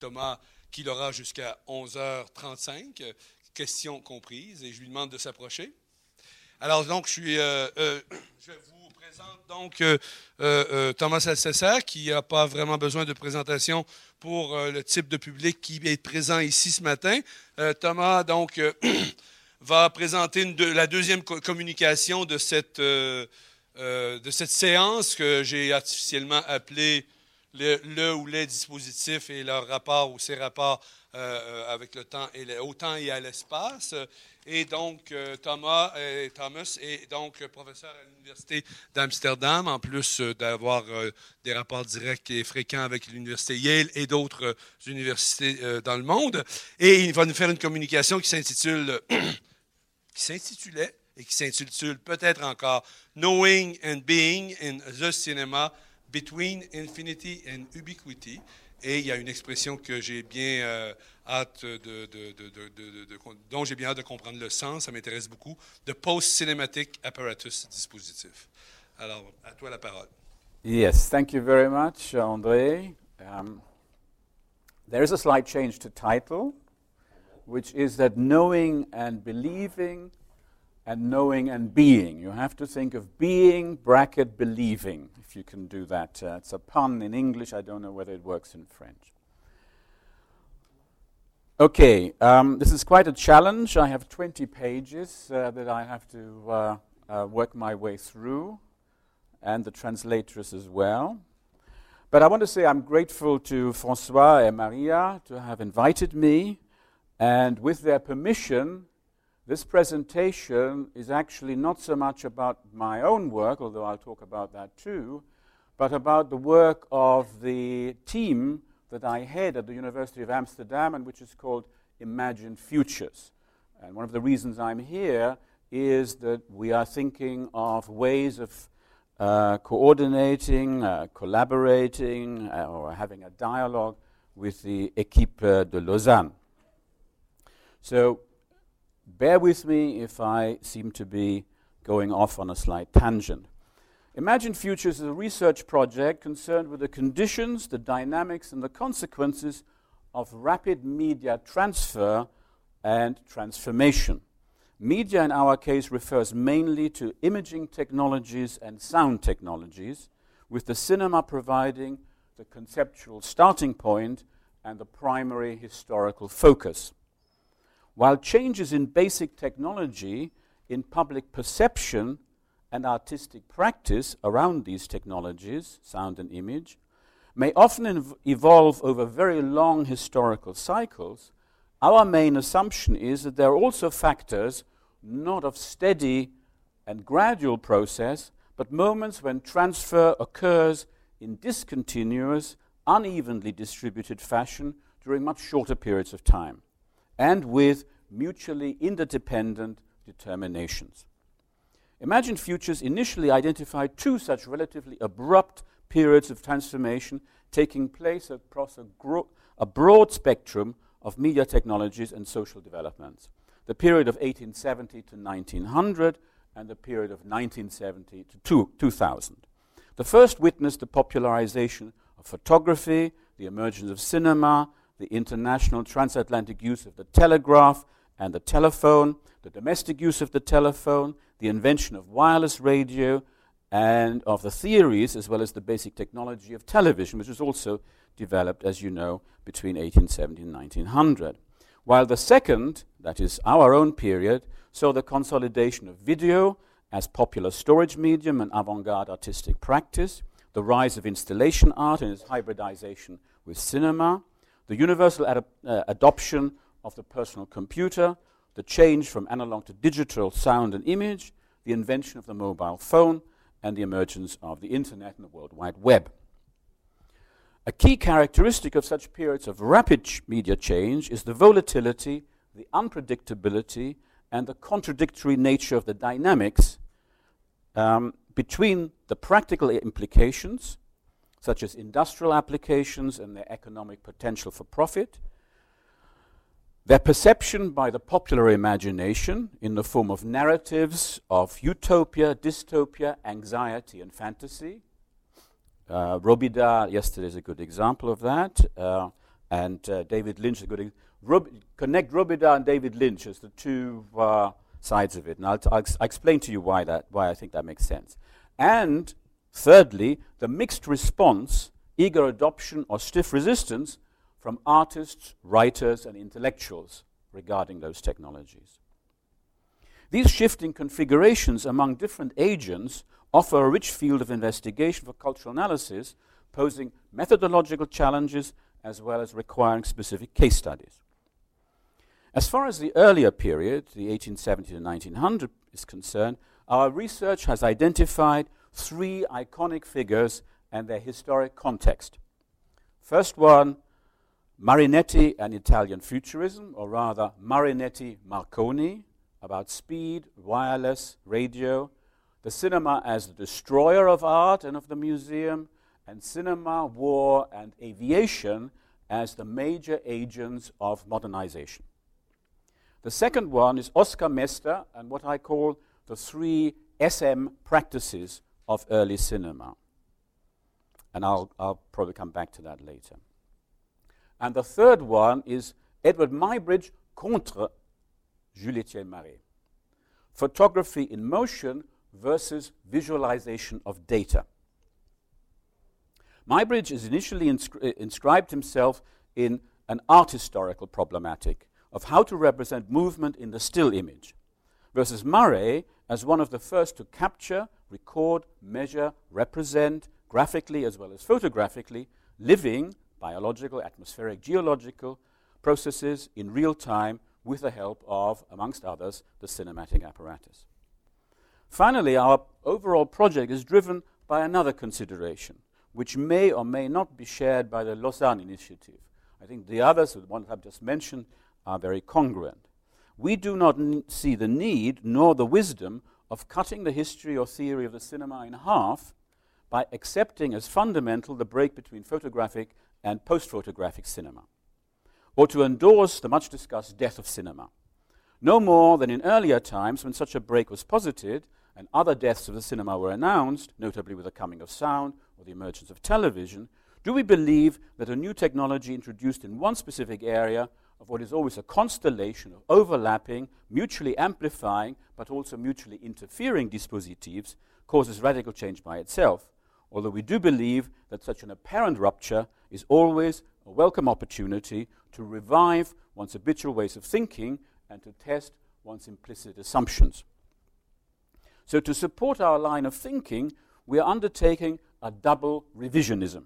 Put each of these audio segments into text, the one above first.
Thomas qu'il aura jusqu'à 11h35, questions comprises, et je lui demande de s'approcher. Alors, donc, je, suis, je vous présente donc Thomas Alcesser, qui n'a pas vraiment besoin de présentation pour le type de public qui est présent ici ce matin. Thomas, donc, va présenter la deuxième communication de cette, de cette séance que j'ai artificiellement appelée le, ou les dispositifs et leur rapport ou ses rapports euh, euh, avec le temps et le, au temps et à l'espace. Et donc, euh, Thomas, et Thomas est donc professeur à l'Université d'Amsterdam, en plus d'avoir des rapports directs et fréquents avec l'Université Yale et d'autres universités dans le monde. Et il va nous faire une communication qui s'intitule, qui s'intitulait et qui s'intitule peut-être encore Knowing and Being in the Cinema Between Infinity and Ubiquity. Et il y a une expression que j'ai bien euh, hâte de, de, de, dont j'ai bien hâte de comprendre le sens, ça m'intéresse beaucoup, Post-Cinematic Apparatus Dispositif. Alors, à toi la parole. Yes, thank you very much, André. Um, there is a slight change to title, which is that knowing and believing and knowing and being. You have to think of being, bracket, believing, if you can do that. Uh, it's a pun in English. I don't know whether it works in French. Okay, um, this is quite a challenge. I have 20 pages uh, that I have to uh, uh, work my way through, and the translators as well. But I want to say I'm grateful to Francois and Maria to have invited me, and with their permission, this presentation is actually not so much about my own work, although I'll talk about that too, but about the work of the team that I head at the University of Amsterdam and which is called Imagine Futures. And one of the reasons I'm here is that we are thinking of ways of uh, coordinating, uh, collaborating, uh, or having a dialogue with the Equipe de Lausanne. So bear with me if I seem to be going off on a slight tangent. Imagine Futures is a research project concerned with the conditions, the dynamics, and the consequences of rapid media transfer and transformation. Media, in our case, refers mainly to imaging technologies and sound technologies, with the cinema providing the conceptual starting point and the primary historical focus. While changes in basic technology, in public perception, and artistic practice around these technologies, sound and image, may often ev- evolve over very long historical cycles, our main assumption is that there are also factors not of steady and gradual process, but moments when transfer occurs in discontinuous, unevenly distributed fashion during much shorter periods of time and with mutually interdependent determinations. Imagine Futures initially identified two such relatively abrupt periods of transformation taking place across a, gro- a broad spectrum of media technologies and social developments. The period of 1870 to 1900 and the period of 1970 to two, 2000. The first witnessed the popularization of photography, the emergence of cinema, the international transatlantic use of the telegraph and the telephone, the domestic use of the telephone, the invention of wireless radio, and of the theories as well as the basic technology of television, which was also developed, as you know, between 1870 and 1900. While the second, that is our own period, saw the consolidation of video as popular storage medium and avant garde artistic practice, the rise of installation art and its hybridization with cinema, the universal ad- uh, adoption of the personal computer, the change from analog to digital sound and image, the invention of the mobile phone, and the emergence of the Internet and the World Wide Web. A key characteristic of such periods of rapid ch- media change is the volatility, the unpredictability, and the contradictory nature of the dynamics um, between the practical implications such as industrial applications and their economic potential for profit, their perception by the popular imagination in the form of narratives of utopia, dystopia, anxiety, and fantasy. Uh, Robida yesterday is a good example of that. Uh, and uh, David Lynch is a good. Rub- connect Robida and David Lynch as the two uh, sides of it, and I'll, t- I'll, ex- I'll explain to you why that why I think that makes sense. And thirdly, the mixed response, eager adoption or stiff resistance from artists, writers, and intellectuals regarding those technologies. These shifting configurations among different agents offer a rich field of investigation for cultural analysis, posing methodological challenges as well as requiring specific case studies. As far as the earlier period, the 1870 to 1900, is concerned, our research has identified three iconic figures and their historic context. First one, Marinetti and Italian futurism, or rather Marinetti Marconi, about speed, wireless, radio, the cinema as the destroyer of art and of the museum, and cinema, war, and aviation as the major agents of modernization. The second one is Oskar Messter and what I call the three SM practices of early cinema. And I'll, I'll probably come back to that later. And the third one is Eadweard Muybridge contre Jules-Étienne Marey. Photography in motion versus visualization of data. Muybridge has initially inscri- uh, inscribed himself in an art historical problematic of how to represent movement in the still image, versus Marey as one of the first to capture, record, measure, represent, graphically as well as photographically, living, biological, atmospheric, geological processes in real time with the help of, amongst others, the cinematic apparatus. Finally, our overall project is driven by another consideration, which may or may not be shared by the Lausanne Initiative. I think the others, the ones I've just mentioned, are very congruent. We do not see the need nor the wisdom of cutting the history or theory of the cinema in half by accepting as fundamental the break between photographic and post photographic cinema, or to endorse the much discussed death of cinema. No more than in earlier times when such a break was posited and other deaths of the cinema were announced, notably with the coming of sound or the emergence of television, do we believe that a new technology introduced in one specific area of what is always a constellation of overlapping, mutually amplifying, but also mutually interfering dispositives causes radical change by itself, although we do believe that such an apparent rupture is always a welcome opportunity to revive one's habitual ways of thinking and to test one's implicit assumptions. So, to support our line of thinking, we are undertaking a double revisionism.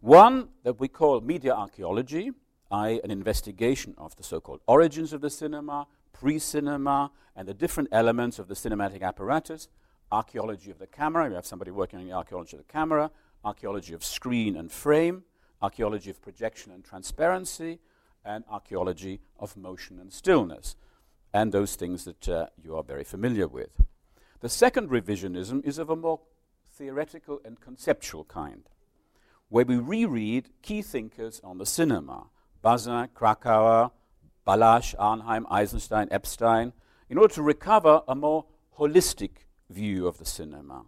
One that we call media archaeology, i.e., an investigation of the so called origins of the cinema, pre cinema, and the different elements of the cinematic apparatus. Archaeology of the camera, we have somebody working on the archaeology of the camera, archaeology of screen and frame, archaeology of projection and transparency, and archaeology of motion and stillness, and those things that uh, you are very familiar with. The second revisionism is of a more theoretical and conceptual kind, where we reread key thinkers on the cinema Bazin, Kracauer, Balázs, Arnheim, Eisenstein, Epstein, in order to recover a more holistic view of the cinema.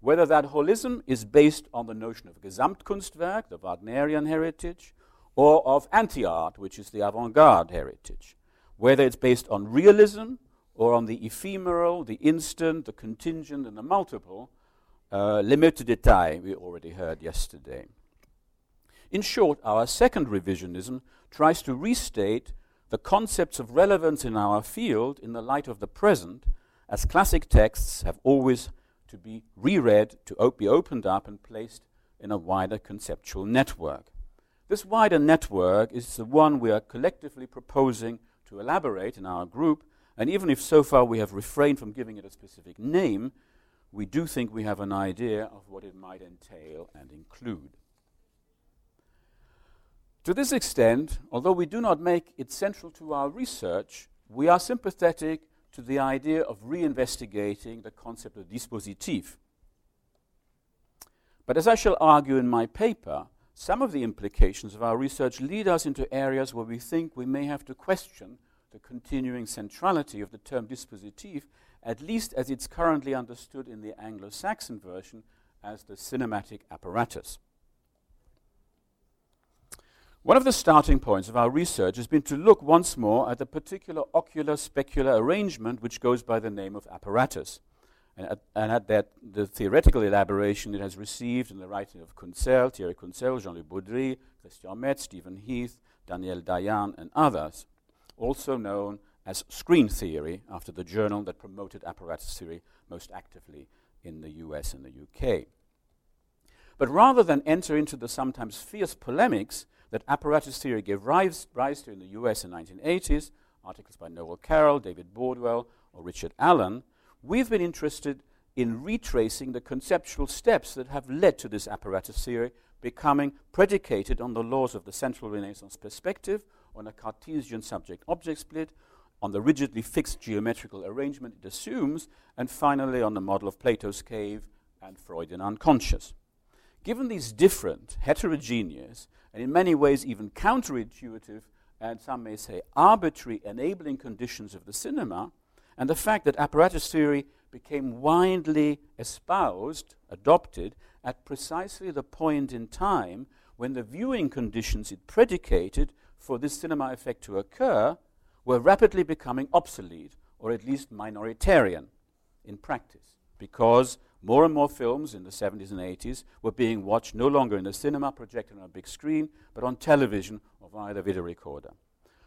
Whether that holism is based on the notion of Gesamtkunstwerk, the Wagnerian heritage, or of anti art, which is the avant garde heritage. Whether it's based on realism, or on the ephemeral, the instant, the contingent, and the multiple, uh, to detail we already heard yesterday. In short, our second revisionism tries to restate the concepts of relevance in our field in the light of the present, as classic texts have always to be reread, to op- be opened up, and placed in a wider conceptual network. This wider network is the one we are collectively proposing to elaborate in our group and even if so far we have refrained from giving it a specific name, we do think we have an idea of what it might entail and include. To this extent, although we do not make it central to our research, we are sympathetic to the idea of reinvestigating the concept of dispositif. But as I shall argue in my paper, some of the implications of our research lead us into areas where we think we may have to question the continuing centrality of the term dispositif, at least as it's currently understood in the Anglo Saxon version as the cinematic apparatus. One of the starting points of our research has been to look once more at the particular ocular specular arrangement which goes by the name of apparatus, and at, and at that the theoretical elaboration it has received in the writing of Kuntzel, Thierry Kuntzel, Jean-Luc Baudry, Christian Metz, Stephen Heath, Daniel Dayan, and others, also known as screen theory after the journal that promoted apparatus theory most actively in the US and the UK. But rather than enter into the sometimes fierce polemics that apparatus theory gave rise, rise to in the US in the 1980s, articles by Noel Carroll, David Bordwell, or Richard Allen, we've been interested in retracing the conceptual steps that have led to this apparatus theory becoming predicated on the laws of the Central Renaissance perspective, on a Cartesian subject object split, on the rigidly fixed geometrical arrangement it assumes, and finally on the model of Plato's cave and Freudian unconscious. Given these different, heterogeneous, and in many ways even counterintuitive, and some may say arbitrary enabling conditions of the cinema, and the fact that apparatus theory became widely espoused, adopted, at precisely the point in time when the viewing conditions it predicated for this cinema effect to occur were rapidly becoming obsolete, or at least minoritarian in practice, because more and more films in the 70s and 80s were being watched no longer in the cinema projected on a big screen, but on television or via the video recorder.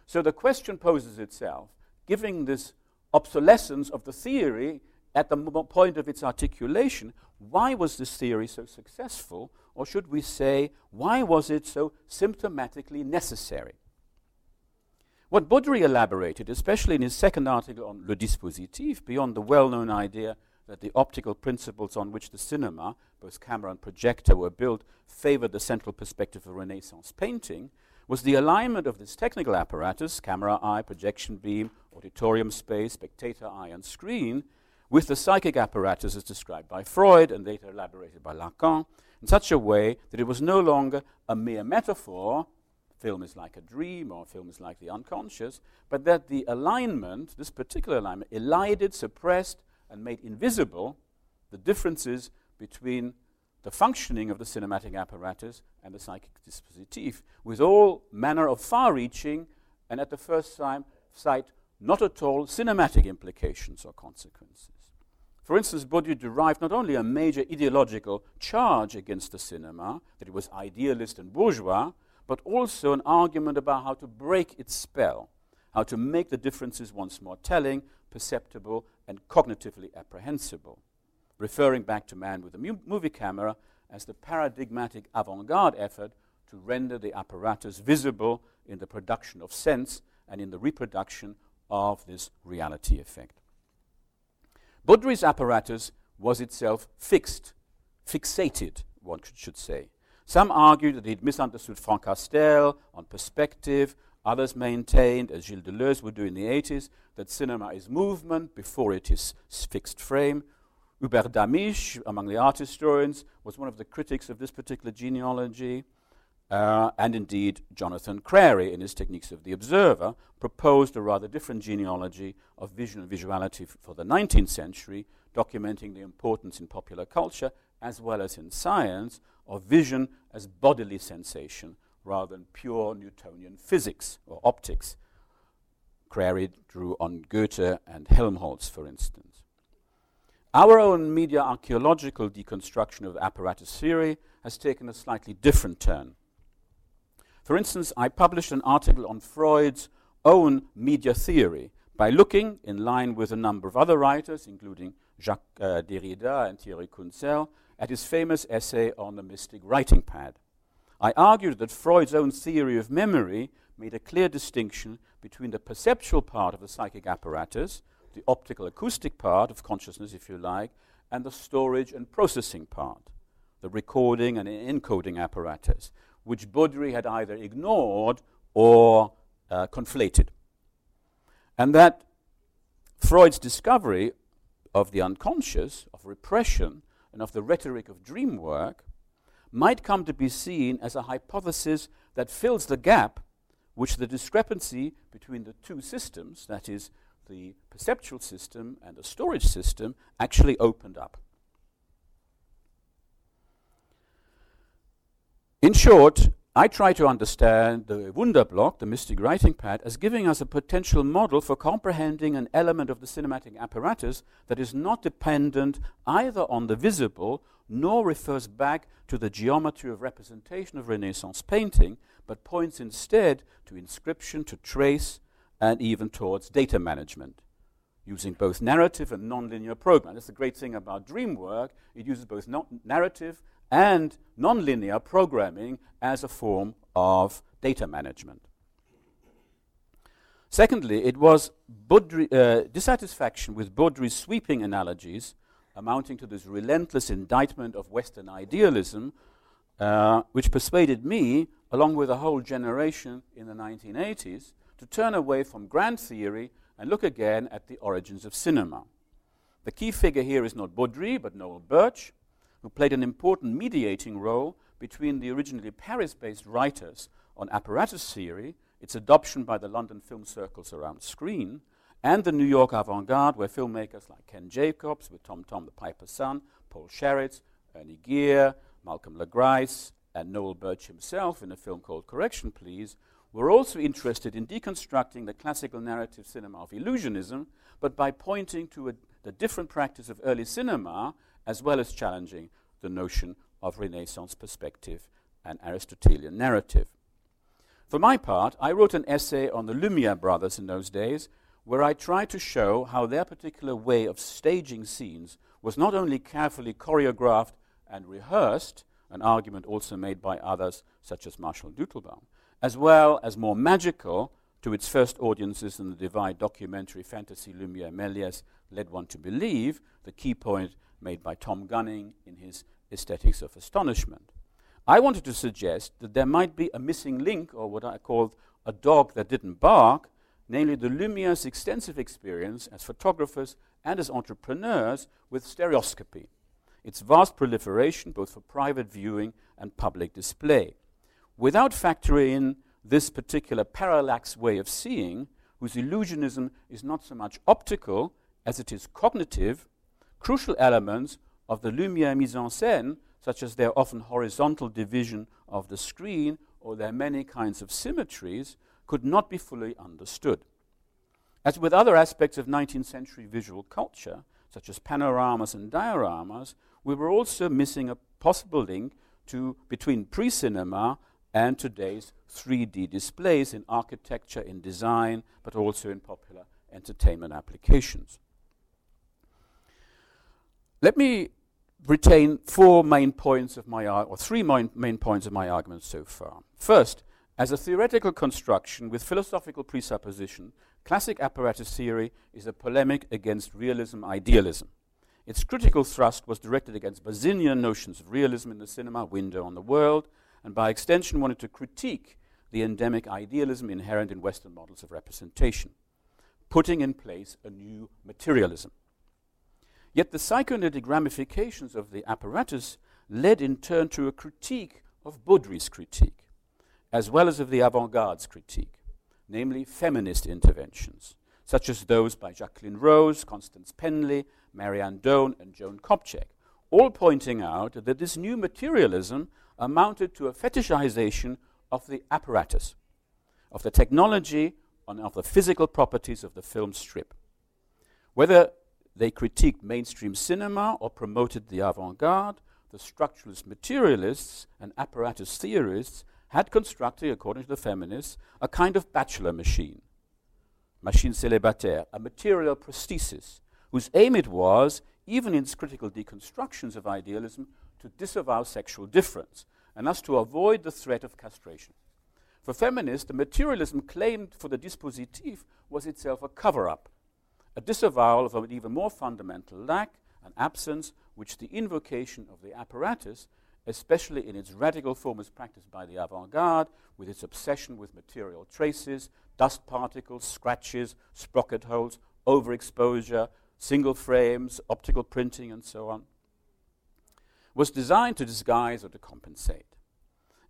So the question poses itself, given this obsolescence of the theory at the point of its articulation, why was this theory so successful? Or should we say, why was it so symptomatically necessary? What Baudry elaborated, especially in his second article on Le Dispositif, beyond the well known idea that the optical principles on which the cinema, both camera and projector, were built favored the central perspective of Renaissance painting, was the alignment of this technical apparatus camera eye, projection beam, auditorium space, spectator eye, and screen with the psychic apparatus as described by Freud and later elaborated by Lacan in such a way that it was no longer a mere metaphor film is like a dream or film is like the unconscious, but that the alignment, this particular alignment, elided, suppressed, and made invisible the differences between the functioning of the cinematic apparatus and the psychic dispositif, with all manner of far reaching and at the first time, sight not at all cinematic implications or consequences. For instance, Baudry derived not only a major ideological charge against the cinema, that it was idealist and bourgeois, but also an argument about how to break its spell, how to make the differences once more telling, perceptible, and cognitively apprehensible, referring back to man with a mu- movie camera as the paradigmatic avant garde effort to render the apparatus visible in the production of sense and in the reproduction of this reality effect. Baudry's apparatus was itself fixed, fixated, one should say. Some argued that he'd misunderstood Francastel on perspective. Others maintained, as Gilles Deleuze would do in the 80s, that cinema is movement before it is fixed frame. Hubert Damisch, among the art historians, was one of the critics of this particular genealogy. Uh, and indeed, Jonathan Crary, in his Techniques of the Observer, proposed a rather different genealogy of vision and visuality for the 19th century, documenting the importance in popular culture as well as in science of vision as bodily sensation rather than pure Newtonian physics or optics. Crary drew on Goethe and Helmholtz, for instance. Our own media archaeological deconstruction of apparatus theory has taken a slightly different turn. For instance, I published an article on Freud's own media theory by looking, in line with a number of other writers, including Jacques uh, Derrida and Thierry Kuntzel, at his famous essay on the mystic writing pad. I argued that Freud's own theory of memory made a clear distinction between the perceptual part of the psychic apparatus, the optical acoustic part of consciousness, if you like, and the storage and processing part, the recording and encoding apparatus, which Baudry had either ignored or uh, conflated. And that Freud's discovery of the unconscious, of repression, and of the rhetoric of dream work might come to be seen as a hypothesis that fills the gap which the discrepancy between the two systems, that is, the perceptual system and the storage system, actually opened up. In short, I try to understand the Wunderblock, the mystic writing pad, as giving us a potential model for comprehending an element of the cinematic apparatus that is not dependent either on the visible nor refers back to the geometry of representation of Renaissance painting, but points instead to inscription, to trace, and even towards data management, using both narrative and nonlinear programming. That's the great thing about dream work. It uses both narrative and nonlinear programming as a form of data management. Secondly, it was Baudry, uh, dissatisfaction with Baudry's sweeping analogies, amounting to this relentless indictment of Western idealism, uh, which persuaded me, along with a whole generation in the 1980s, to turn away from grand theory and look again at the origins of cinema. The key figure here is not Baudry, but Noel Burch, who played an important mediating role between the originally Paris based writers on apparatus theory, its adoption by the London film circles around screen, and the New York avant garde, where filmmakers like Ken Jacobs, with Tom Tom the Piper's Son, Paul Sharits, Ernie Gehr, Malcolm Le Grice, and Noel Burch himself in a film called Correction Please, were also interested in deconstructing the classical narrative cinema of illusionism, but by pointing to a, the different practice of early cinema as well as challenging the notion of Renaissance perspective and Aristotelian narrative. For my part, I wrote an essay on the Lumiere brothers in those days, where I tried to show how their particular way of staging scenes was not only carefully choreographed and rehearsed, an argument also made by others such as Marshall Deutelbaum, as well as more magical to its first audiences in the divide documentary fantasy Lumiere Méliès led one to believe, the key point made by Tom Gunning in his Aesthetics of Astonishment. I wanted to suggest that there might be a missing link, or what I called a dog that didn't bark, namely the Lumiere's extensive experience as photographers and as entrepreneurs with stereoscopy, its vast proliferation both for private viewing and public display. Without factoring in this particular parallax way of seeing, whose illusionism is not so much optical as it is cognitive, crucial elements of the Lumiere mise en scène, such as their often horizontal division of the screen or their many kinds of symmetries, could not be fully understood. As with other aspects of 19th century visual culture, such as panoramas and dioramas, we were also missing a possible link to, between pre cinema and today's 3D displays in architecture, in design, but also in popular entertainment applications. Let me retain four main points of my or three main, points of my argument so far. First, as a theoretical construction with philosophical presupposition, classic apparatus theory is a polemic against realism idealism. Its critical thrust was directed against Bazinian notions of realism in the cinema, window on the world, and by extension wanted to critique the endemic idealism inherent in Western models of representation, putting in place a new materialism. Yet the psychoanalytic ramifications of the apparatus led in turn to a critique of Baudry's critique, as well as of the avant garde's critique, namely feminist interventions, such as those by Jacqueline Rose, Constance Penley, Mary Ann Doane, and Joan Copjec, all pointing out that this new materialism amounted to a fetishization of the apparatus, of the technology, and of the physical properties of the film strip. Whether they critiqued mainstream cinema or promoted the avant garde. The structuralist materialists and apparatus theorists had constructed, according to the feminists, a kind of bachelor machine, machine célibataire, a material prosthesis, whose aim it was, even in its critical deconstructions of idealism, to disavow sexual difference, and thus to avoid the threat of castration. For feminists, the materialism claimed for the dispositif was itself a cover up a disavowal of an even more fundamental lack, an absence, which the invocation of the apparatus, especially in its radical form as practiced by the avant garde, with its obsession with material traces, dust particles, scratches, sprocket holes, overexposure, single frames, optical printing, and so on, was designed to disguise or to compensate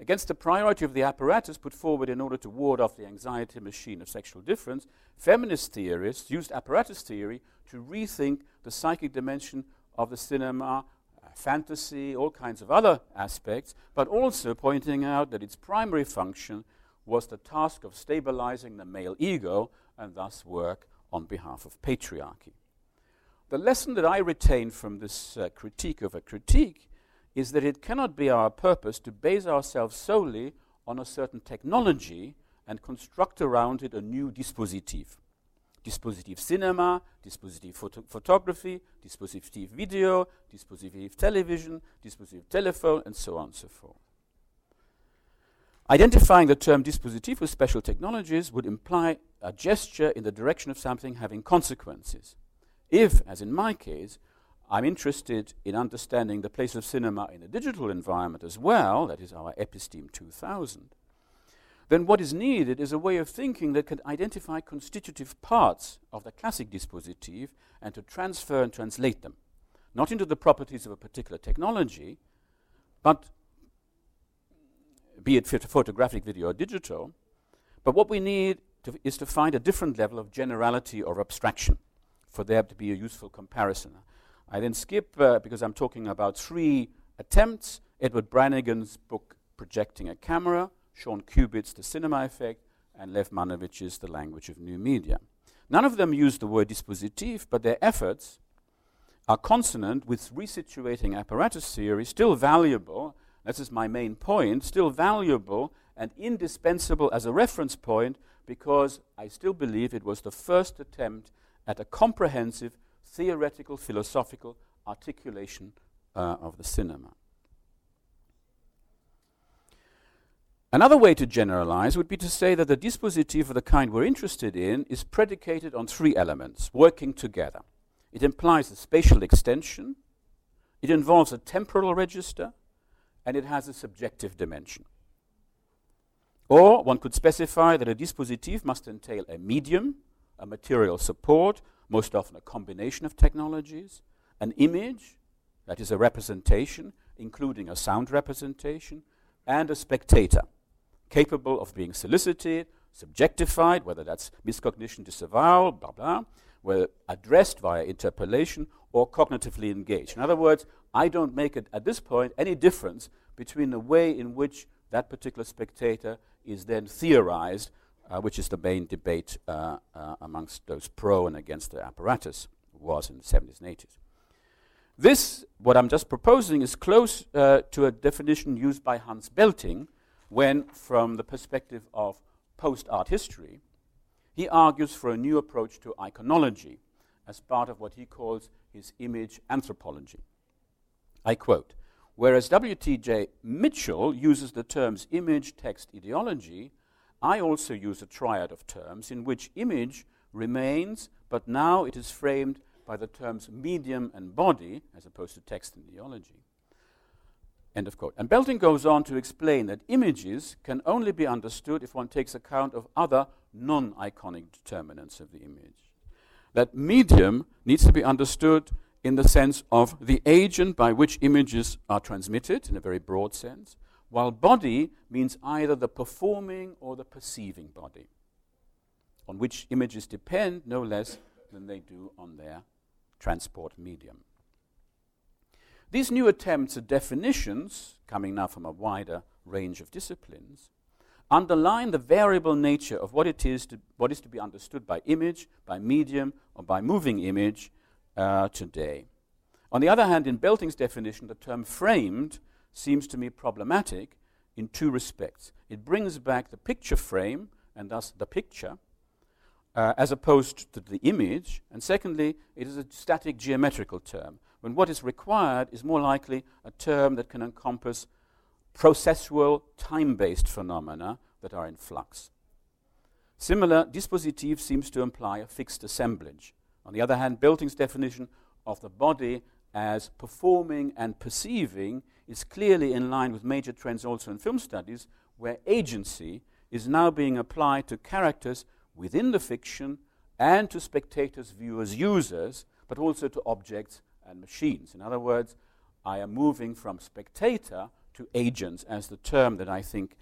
against the priority of the apparatus put forward in order to ward off the anxiety machine of sexual difference, feminist theorists used apparatus theory to rethink the psychic dimension of the cinema, uh, fantasy, all kinds of other aspects, but also pointing out that its primary function was the task of stabilizing the male ego and thus work on behalf of patriarchy. The lesson that I retain from this uh, critique of a critique is that it cannot be our purpose to base ourselves solely on a certain technology and construct around it a new dispositif. Dispositif cinema, dispositif photo photography, dispositif video, dispositif television, dispositif telephone, and so on and so forth. Identifying the term dispositif with special technologies would imply a gesture in the direction of something having consequences. If, as in my case, I'm interested in understanding the place of cinema in a digital environment as well, that is our Episteme 2000, then what is needed is a way of thinking that can identify constitutive parts of the classic dispositif and to transfer and translate them, not into the properties of a particular technology, but be it photographic, video, or digital, but what we need to is to find a different level of generality or abstraction for there to be a useful comparison. I then skip, uh, because I'm talking about three attempts, Edward Branigan's book, Projecting a Camera, Sean Cubitt's The Cinema Effect, and Lev Manovich's The Language of New Media. None of them use the word dispositif, but their efforts are consonant with resituating apparatus theory, still valuable, this is my main point, still valuable and indispensable as a reference point because I still believe it was the first attempt at a comprehensive theoretical philosophical articulation uh, of the cinema. Another way to generalize would be to say that the dispositif of the kind we're interested in is predicated on three elements working together. It implies a spatial extension, it involves a temporal register, and it has a subjective dimension. Or one could specify that a dispositif must entail a medium, a material support, most often a combination of technologies, an image, that is a representation, including a sound representation, and a spectator, capable of being solicited, subjectified, whether that's miscognition, disavowal, blah, blah, whether addressed via interpellation or cognitively engaged. In other words, I don't make it at this point any difference between the way in which that particular spectator is then theorized, which is the main debate uh, uh, amongst those pro and against the apparatus, was in the 70s and 80s. This, what I'm just proposing, is close uh, to a definition used by Hans Belting when, from the perspective of post art history, he argues for a new approach to iconology as part of what he calls his image anthropology. I quote Whereas W.T.J. Mitchell uses the terms image, text, ideology, I also use a triad of terms in which image remains, but now it is framed by the terms medium and body, as opposed to text and ideology. End of quote. And Belting goes on to explain that images can only be understood if one takes account of other non iconic determinants of the image. That medium needs to be understood in the sense of the agent by which images are transmitted, in a very broad sense, while body means either the performing or the perceiving body, on which images depend no less than they do on their transport medium. These new attempts at definitions, coming now from a wider range of disciplines, underline the variable nature of what it is to, what is to be understood by image, by medium, or by moving image uh, today. On the other hand, in Belting's definition, the term framed seems to me problematic in two respects. It brings back the picture frame, and thus the picture, uh, as opposed to the image. And secondly, it is a static geometrical term, when what is required is more likely a term that can encompass processual, time based phenomena that are in flux. Similar, dispositif seems to imply a fixed assemblage. On the other hand, Belting's definition of the body as performing and perceiving is clearly in line with major trends also in film studies, where agency is now being applied to characters within the fiction and to spectators, viewers, users, but also to objects and machines. In other words, I am moving from spectator to agents as the term that I think,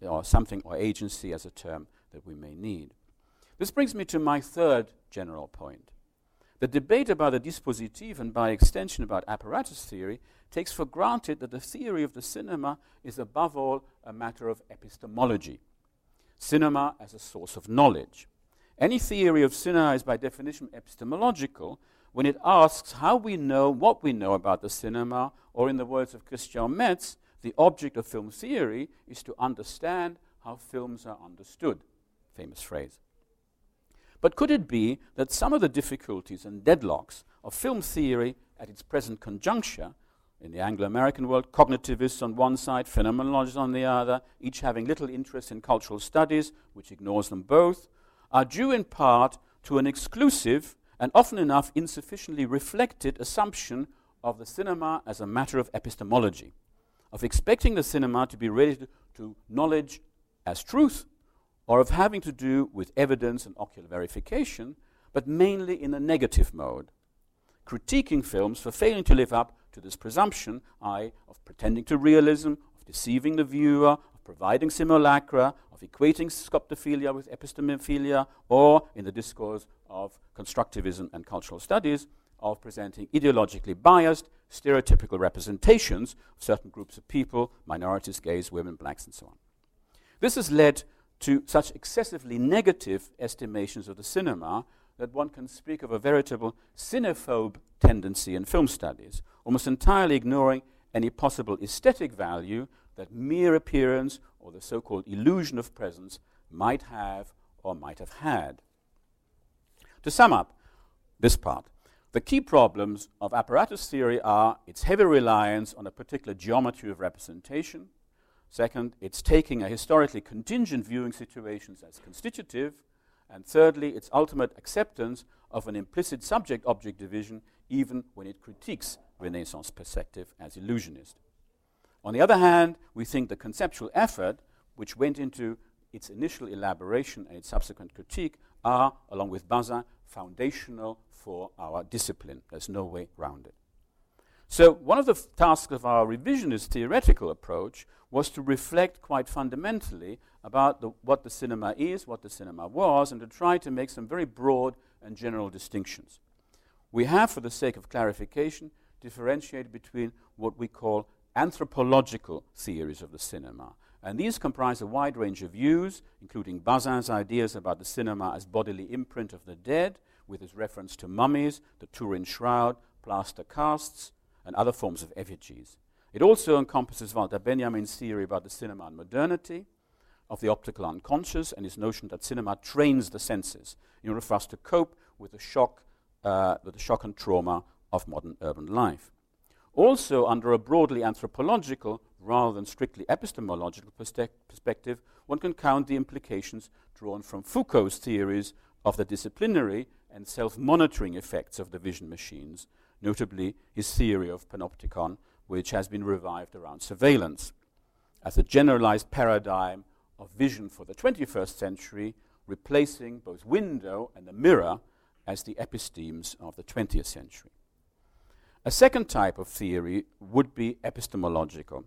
or something, or agency as a term that we may need. This brings me to my third general point. The debate about the dispositif and by extension about apparatus theory takes for granted that the theory of the cinema is above all a matter of epistemology. Cinema as a source of knowledge. Any theory of cinema is by definition epistemological when it asks how we know what we know about the cinema, or in the words of Christian Metz, the object of film theory is to understand how films are understood. Famous phrase. But could it be that some of the difficulties and deadlocks of film theory at its present conjuncture, in the Anglo American world, cognitivists on one side, phenomenologists on the other, each having little interest in cultural studies, which ignores them both, are due in part to an exclusive and often enough insufficiently reflected assumption of the cinema as a matter of epistemology, of expecting the cinema to be related to knowledge as truth, or of having to do with evidence and ocular verification, but mainly in a negative mode, critiquing films for failing to live up to this presumption, i.e., of pretending to realism, of deceiving the viewer, of providing simulacra, of equating scoptophilia with epistemophilia, or, in the discourse of constructivism and cultural studies, of presenting ideologically biased, stereotypical representations of certain groups of people, minorities, gays, women, blacks, and so on. This has led to such excessively negative estimations of the cinema that one can speak of a veritable cinephobe tendency in film studies, almost entirely ignoring any possible aesthetic value that mere appearance or the so called illusion of presence might have or might have had. To sum up this part, the key problems of apparatus theory are its heavy reliance on a particular geometry of representation, Second, it's taking a historically contingent viewing situations as constitutive. And thirdly, its ultimate acceptance of an implicit subject object division, even when it critiques Renaissance perspective as illusionist. On the other hand, we think the conceptual effort which went into its initial elaboration and its subsequent critique are, along with Bazin, foundational for our discipline. There's no way around it. So, one of the tasks of our revisionist theoretical approach was to reflect quite fundamentally about the, what the cinema is, what the cinema was, and to try to make some very broad and general distinctions. We have, for the sake of clarification, differentiated between what we call anthropological theories of the cinema. And these comprise a wide range of views, including Bazin's ideas about the cinema as bodily imprint of the dead, with his reference to mummies, the Turin shroud, plaster casts, and other forms of effigies. It also encompasses Walter Benjamin's theory about the cinema and modernity, of the optical unconscious, and his notion that cinema trains the senses in order for us to cope with the shock, uh, with the shock and trauma of modern urban life. Also, under a broadly anthropological rather than strictly epistemological perspective, one can count the implications drawn from Foucault's theories of the disciplinary and self monitoring effects of the vision machines, notably his theory of panopticon, which has been revived around surveillance as a generalized paradigm of vision for the 21st century, replacing both window and the mirror as the epistemes of the 20th century. A second type of theory would be epistemological,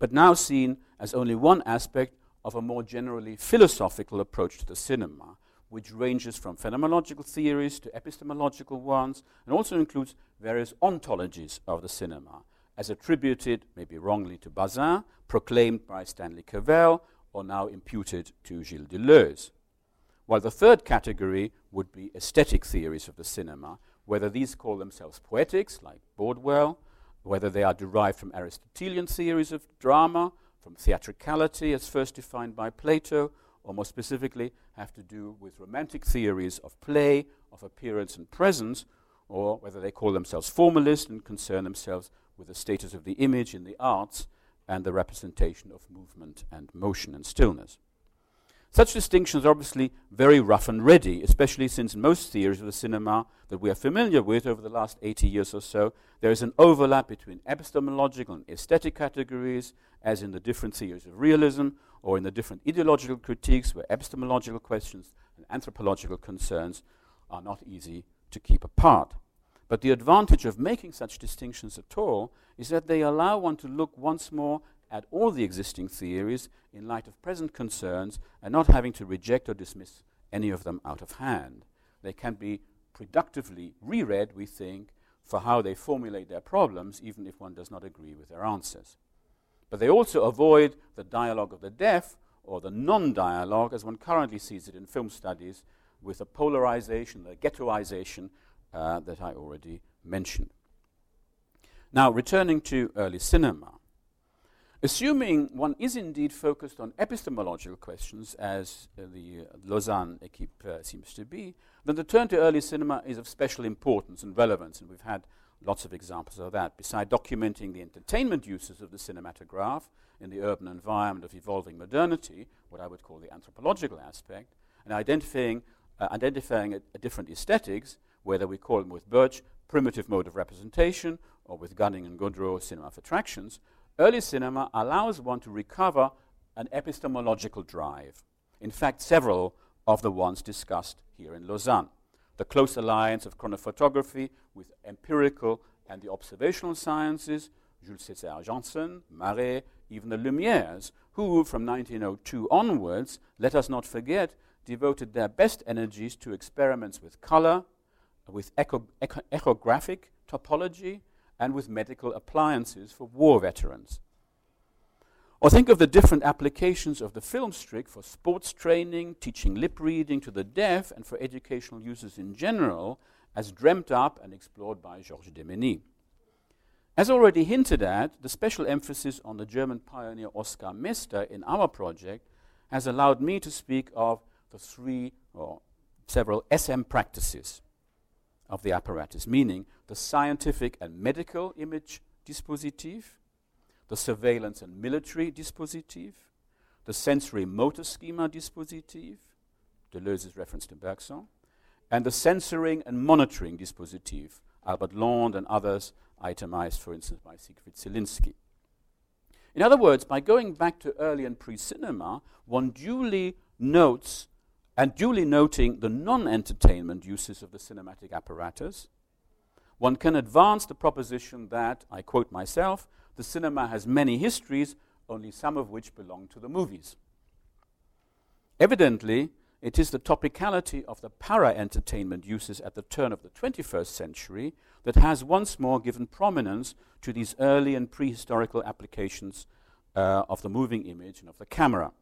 but now seen as only one aspect of a more generally philosophical approach to the cinema, which ranges from phenomenological theories to epistemological ones, and also includes various ontologies of the cinema, as attributed, maybe wrongly, to Bazin, proclaimed by Stanley Cavell, or now imputed to Gilles Deleuze. While the third category would be aesthetic theories of the cinema, whether these call themselves poetics, like Bordwell, whether they are derived from Aristotelian theories of drama, from theatricality as first defined by Plato, or more specifically, have to do with romantic theories of play, of appearance and presence, or whether they call themselves formalist and concern themselves with the status of the image in the arts and the representation of movement and motion and stillness. Such distinctions are obviously very rough and ready, especially since in most theories of the cinema that we are familiar with over the last 80 years or so, there is an overlap between epistemological and aesthetic categories, as in the different theories of realism, or in the different ideological critiques where epistemological questions and anthropological concerns are not easy to keep apart. But the advantage of making such distinctions at all is that they allow one to look once more at all the existing theories in light of present concerns and not having to reject or dismiss any of them out of hand. They can be productively reread, we think, for how they formulate their problems, even if one does not agree with their answers. But they also avoid the dialogue of the deaf or the non dialogue, as one currently sees it in film studies, with the polarization, the ghettoization uh, that I already mentioned. Now, returning to early cinema. Assuming one is indeed focused on epistemological questions, as uh, the uh, Lausanne equipe uh, seems to be, then the turn to early cinema is of special importance and relevance, and we've had lots of examples of that. Besides documenting the entertainment uses of the cinematograph in the urban environment of evolving modernity, what I would call the anthropological aspect, and identifying, uh, identifying a, a different aesthetics, whether we call them with Burch primitive mode of representation or with Gunning and Gaudreault cinema of attractions, early cinema allows one to recover an epistemological drive. In fact, several of the ones discussed here in Lausanne. The close alliance of chronophotography with empirical and the observational sciences, Jules César Janssen, Marey, even the Lumières, who from 1902 onwards, let us not forget, devoted their best energies to experiments with color, with echo, echo, echographic topology, and with medical appliances for war veterans. Or think of the different applications of the film strip for sports training, teaching lip reading to the deaf, and for educational uses in general, as dreamt up and explored by Georges Demeny. As already hinted at, the special emphasis on the German pioneer Oskar Messter in our project has allowed me to speak of the three or several SM practices of the apparatus, meaning the scientific and medical image dispositif, the surveillance and military dispositif, the sensory motor schema dispositif, Deleuze's reference to Bergson, and the censoring and monitoring dispositif, Albert Londe and others, itemized, for instance, by Siegfried Zielinski. In other words, by going back to early and pre cinema, one duly notes and duly noting the non entertainment uses of the cinematic apparatus, one can advance the proposition that, I quote myself, the cinema has many histories, only some of which belong to the movies. Evidently, it is the topicality of the para entertainment uses at the turn of the 21st century that has once more given prominence to these early and prehistorical applications uh, of the moving image and of the camera.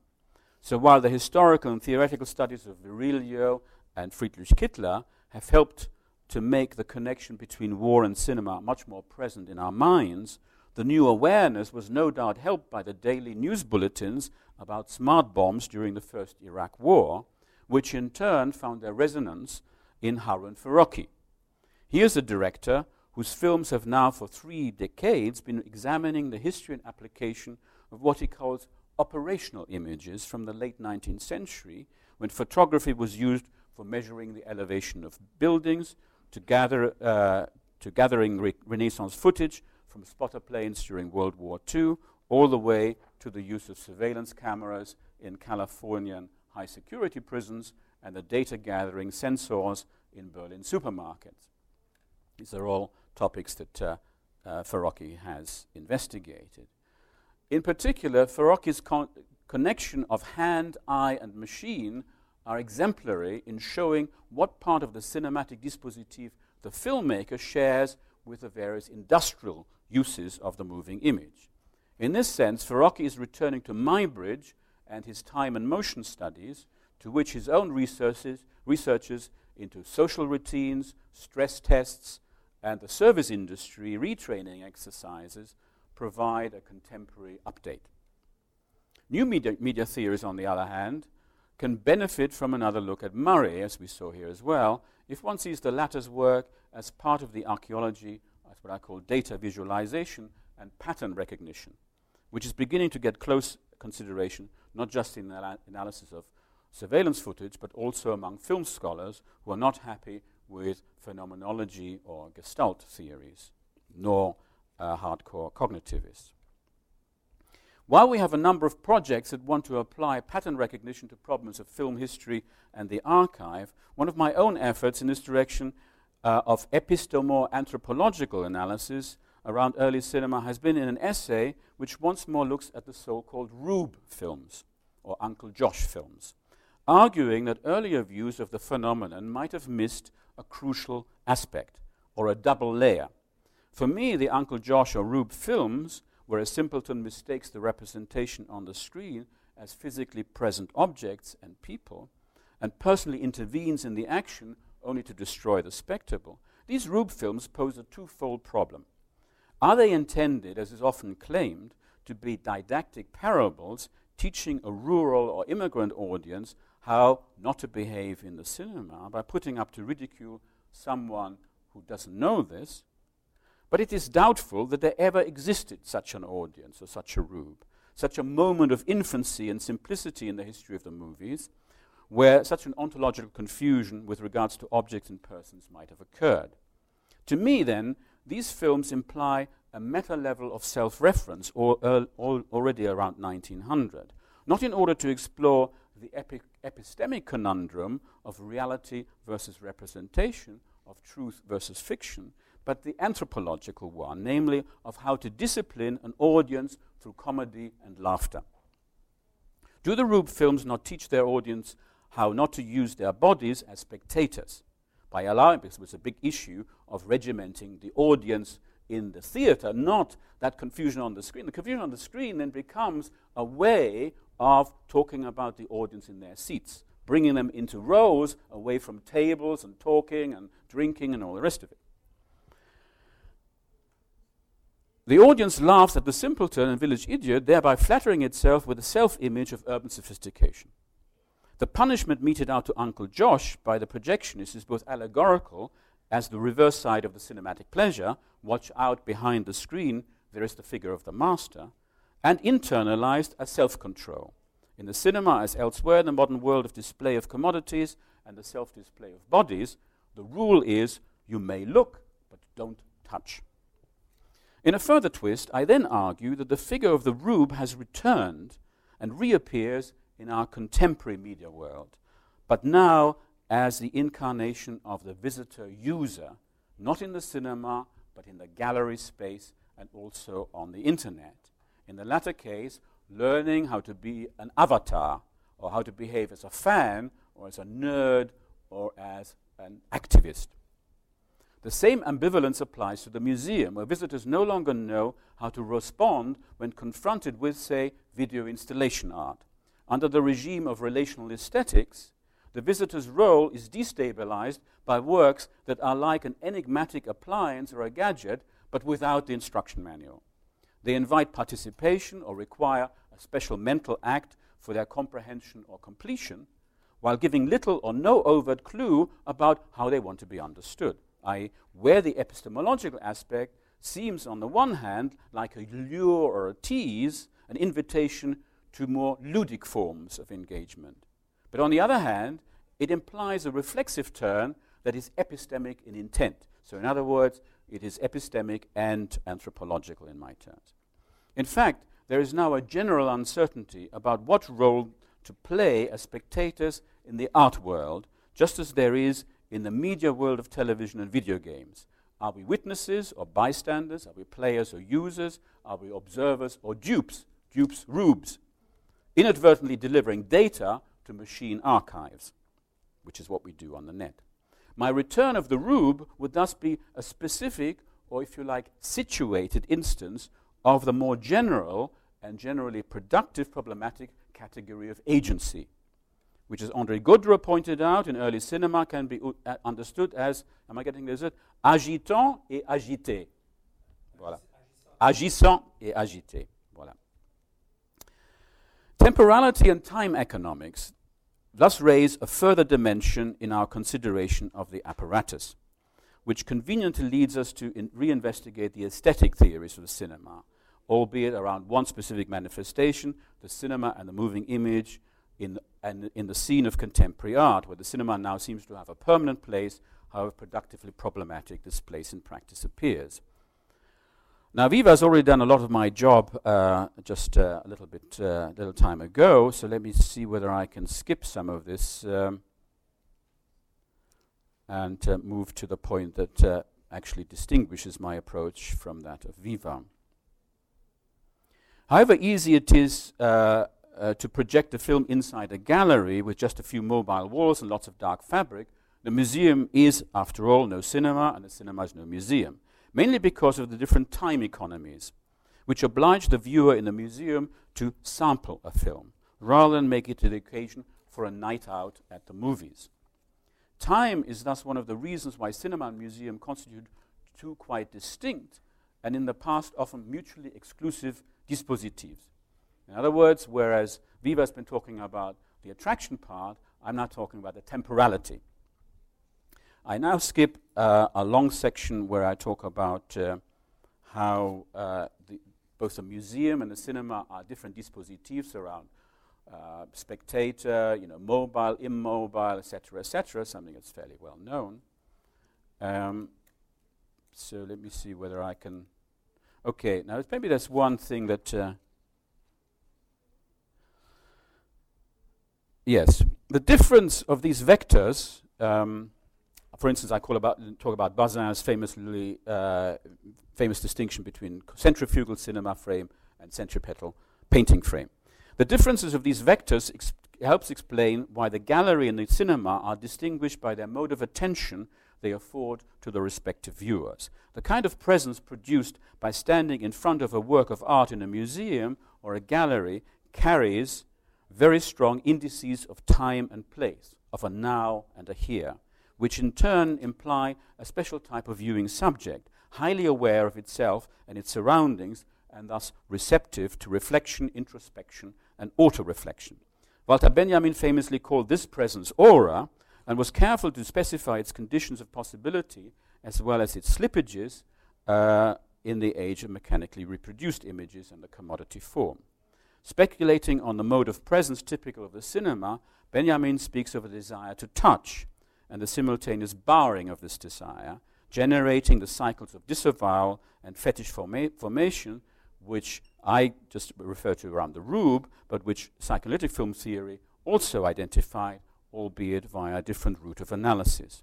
So while the historical and theoretical studies of Virilio and Friedrich Kittler have helped to make the connection between war and cinema much more present in our minds, the new awareness was no doubt helped by the daily news bulletins about smart bombs during the First Iraq War, which in turn found their resonance in Harun Farocki. He is a director whose films have now for three decades been examining the history and application of what he calls operational images from the late 19th century when photography was used for measuring the elevation of buildings, to, gather, uh, to gathering re Renaissance footage from spotter planes during World War II, all the way to the use of surveillance cameras in Californian high security prisons and the data gathering sensors in Berlin supermarkets. These are all topics that uh, uh, Farocki has investigated. In particular, Farocki's con connection of hand, eye, and machine are exemplary in showing what part of the cinematic dispositif the filmmaker shares with the various industrial uses of the moving image. In this sense, Farocki is returning to Muybridge and his time and motion studies, to which his own researches into social routines, stress tests, and the service industry retraining exercises provide a contemporary update. New media, media theories, on the other hand, can benefit from another look at Marey, as we saw here as well, if one sees the latter's work as part of the archaeology that's what I call data visualization and pattern recognition, which is beginning to get close consideration, not just in the analysis of surveillance footage, but also among film scholars who are not happy with phenomenology or gestalt theories, nor uh, hardcore cognitivists. While we have a number of projects that want to apply pattern recognition to problems of film history and the archive, one of my own efforts in this direction uh, of epistemo-anthropological analysis around early cinema has been in an essay which once more looks at the so-called Rube films, or Uncle Josh films. arguing that earlier views of the phenomenon might have missed a crucial aspect, or a double layer. For me, the Uncle Josh or Rube films, where a simpleton mistakes the representation on the screen as physically present objects and people, and personally intervenes in the action only to destroy the spectacle, these Rube films pose a twofold problem. Are they intended, as is often claimed, to be didactic parables teaching a rural or immigrant audience how not to behave in the cinema by putting up to ridicule someone who doesn't know this? But it is doubtful that there ever existed such an audience or such a rube, such a moment of infancy and simplicity in the history of the movies, where such an ontological confusion with regards to objects and persons might have occurred. To me, then, these films imply a meta level of self reference uh, already around 1900, not in order to explore the epi- epistemic conundrum of reality versus representation, of truth versus fiction, but the anthropological one, namely of how to discipline an audience through comedy and laughter. Do the Rube films not teach their audience how not to use their bodies as spectators? by allowing, because it was a big issue of regimenting the audience in the theater, not that confusion on the screen. The confusion on the screen then becomes a way of talking about the audience in their seats, bringing them into rows away from tables and talking and drinking and all the rest of it. The audience laughs at the simpleton and village idiot, thereby flattering itself with a self image of urban sophistication. The punishment meted out to Uncle Josh by the projectionist is both allegorical as the reverse side of the cinematic pleasure, watch out behind the screen, there is the figure of the master, and internalized as self control. In the cinema, as elsewhere in the modern world of display of commodities and the self display of bodies, the rule is you may look, but don't touch. In a further twist, I then argue that the figure of the Rube has returned and reappears in our contemporary media world, but now as the incarnation of the visitor user, not in the cinema, but in the gallery space and also on the internet. In the latter case, learning how to be an avatar or how to behave as a fan or as a nerd or as an activist. The same ambivalence applies to the museum, where visitors no longer know how to respond when confronted with, say, video installation art. Under the regime of relational aesthetics, the visitor's role is destabilized by works that are like an enigmatic appliance or a gadget, but without the instruction manual. They invite participation or require a special mental act for their comprehension or completion, while giving little or no overt clue about how they want to be understood, i.e., where the epistemological aspect seems, on the one hand, like a lure or a tease, an invitation to more ludic forms of engagement. But on the other hand, it implies a reflexive turn that is epistemic in intent. So, in other words, it is epistemic and anthropological in my terms. In fact, there is now a general uncertainty about what role to play as spectators in the art world, just as there is in the media world of television and video games. Are we witnesses or bystanders? Are we players or users? Are we observers or dupes? Dupes, rubes inadvertently delivering data to machine archives, which is what we do on the net. My return of the rube would thus be a specific, or if you like, situated instance of the more general and generally productive problematic category of agency, which, as André Gaudreault pointed out in early cinema, can be uh, understood as, am I getting this? Agitant et agité. Voilà. Agissant et agité. Voilà. Temporality and time economics thus raise a further dimension in our consideration of the apparatus, which conveniently leads us to reinvestigate the aesthetic theories of the cinema, albeit around one specific manifestation, the cinema and the moving image in, and in the scene of contemporary art, where the cinema now seems to have a permanent place, however productively problematic this place in practice appears. Now, Viva has already done a lot of my job uh, just uh, a little bit, uh, little time ago, so let me see whether I can skip some of this um, and uh, move to the point that uh, actually distinguishes my approach from that of Viva. However easy it is uh, to project a film inside a gallery with just a few mobile walls and lots of dark fabric, the museum is, after all, no cinema, and the cinema is no museum, mainly because of the different time economies, which oblige the viewer in the museum to sample a film, rather than make it an occasion for a night out at the movies. Time is thus one of the reasons why cinema and museum constitute two quite distinct and in the past often mutually exclusive dispositives. In other words, whereas Viva has been talking about the attraction part, I'm now talking about the temporality. I now skip uh, a long section where I talk about uh, how uh, the, both the museum and the cinema are different dispositives around uh, spectator, you know, mobile, immobile, etc., etc., something that's fairly well known. Um, so let me see whether I can. Okay, now maybe there's one thing that. Yes, the difference of these vectors. Um, for instance, I call about, talk about Bazin's famously uh, famous distinction between centrifugal cinema frame and centripetal painting frame. The differences of these vectors ex helps explain why the gallery and the cinema are distinguished by their mode of attention they afford to the respective viewers. The kind of presence produced by standing in front of a work of art in a museum or a gallery carries very strong indices of time and place, of a now and a here, which in turn imply a special type of viewing subject, highly aware of itself and its surroundings, and thus receptive to reflection, introspection, and auto-reflection. Walter Benjamin famously called this presence aura and was careful to specify its conditions of possibility as well as its slippages uh, in the age of mechanically reproduced images and the commodity form. Speculating on the mode of presence typical of the cinema, Benjamin speaks of a desire to touch and the simultaneous barring of this desire, generating the cycles of disavowal and fetish forma formation, which I just refer to around the Rube, but which psychoanalytic film theory also identified, albeit via a different route of analysis.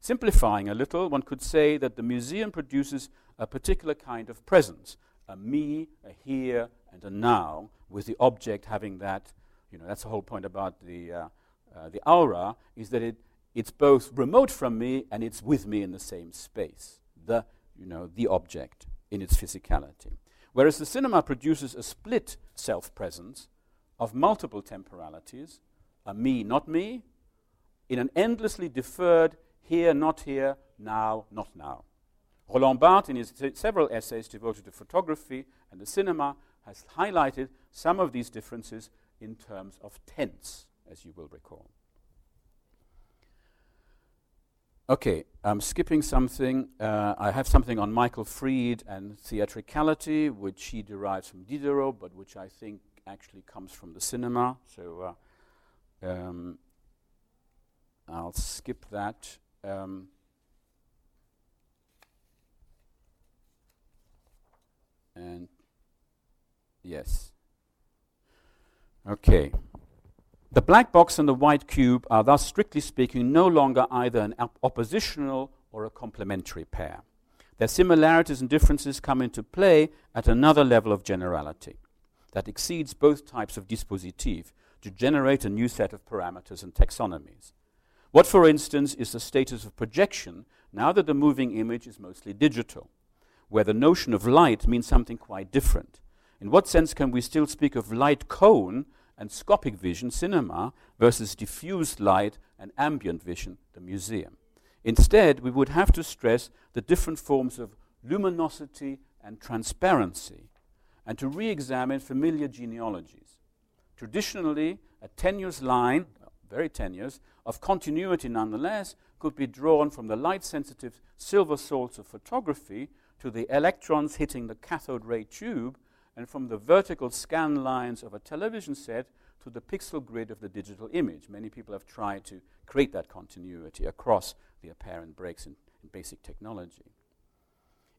Simplifying a little, one could say that the museum produces a particular kind of presence, a me, a here, and a now, with the object having that, you know, that's the whole point about the, uh, uh, the aura, is that it, it's both remote from me and it's with me in the same space, the, you know, the object in its physicality. Whereas the cinema produces a split self presence of multiple temporalities, a me, not me, in an endlessly deferred here, not here, now, not now. Roland Barthes, in his several essays devoted to photography and the cinema, has highlighted some of these differences in terms of tense, as you will recall. Okay, I'm skipping something. Uh, I have something on Michael Fried and theatricality, which he derives from Diderot, but which I think actually comes from the cinema. So uh, um, I'll skip that. Um, and yes. Okay. The black box and the white cube are thus, strictly speaking, no longer either an op oppositional or a complementary pair. Their similarities and differences come into play at another level of generality that exceeds both types of dispositif to generate a new set of parameters and taxonomies. What, for instance, is the status of projection now that the moving image is mostly digital, where the notion of light means something quite different? In what sense can we still speak of light cone and scopic vision, cinema, versus diffused light and ambient vision, the museum. Instead, we would have to stress the different forms of luminosity and transparency, and to re examine familiar genealogies. Traditionally, a tenuous line, very tenuous, of continuity nonetheless, could be drawn from the light sensitive silver salts of photography to the electrons hitting the cathode ray tube and from the vertical scan lines of a television set to the pixel grid of the digital image. Many people have tried to create that continuity across the apparent breaks in, in basic technology.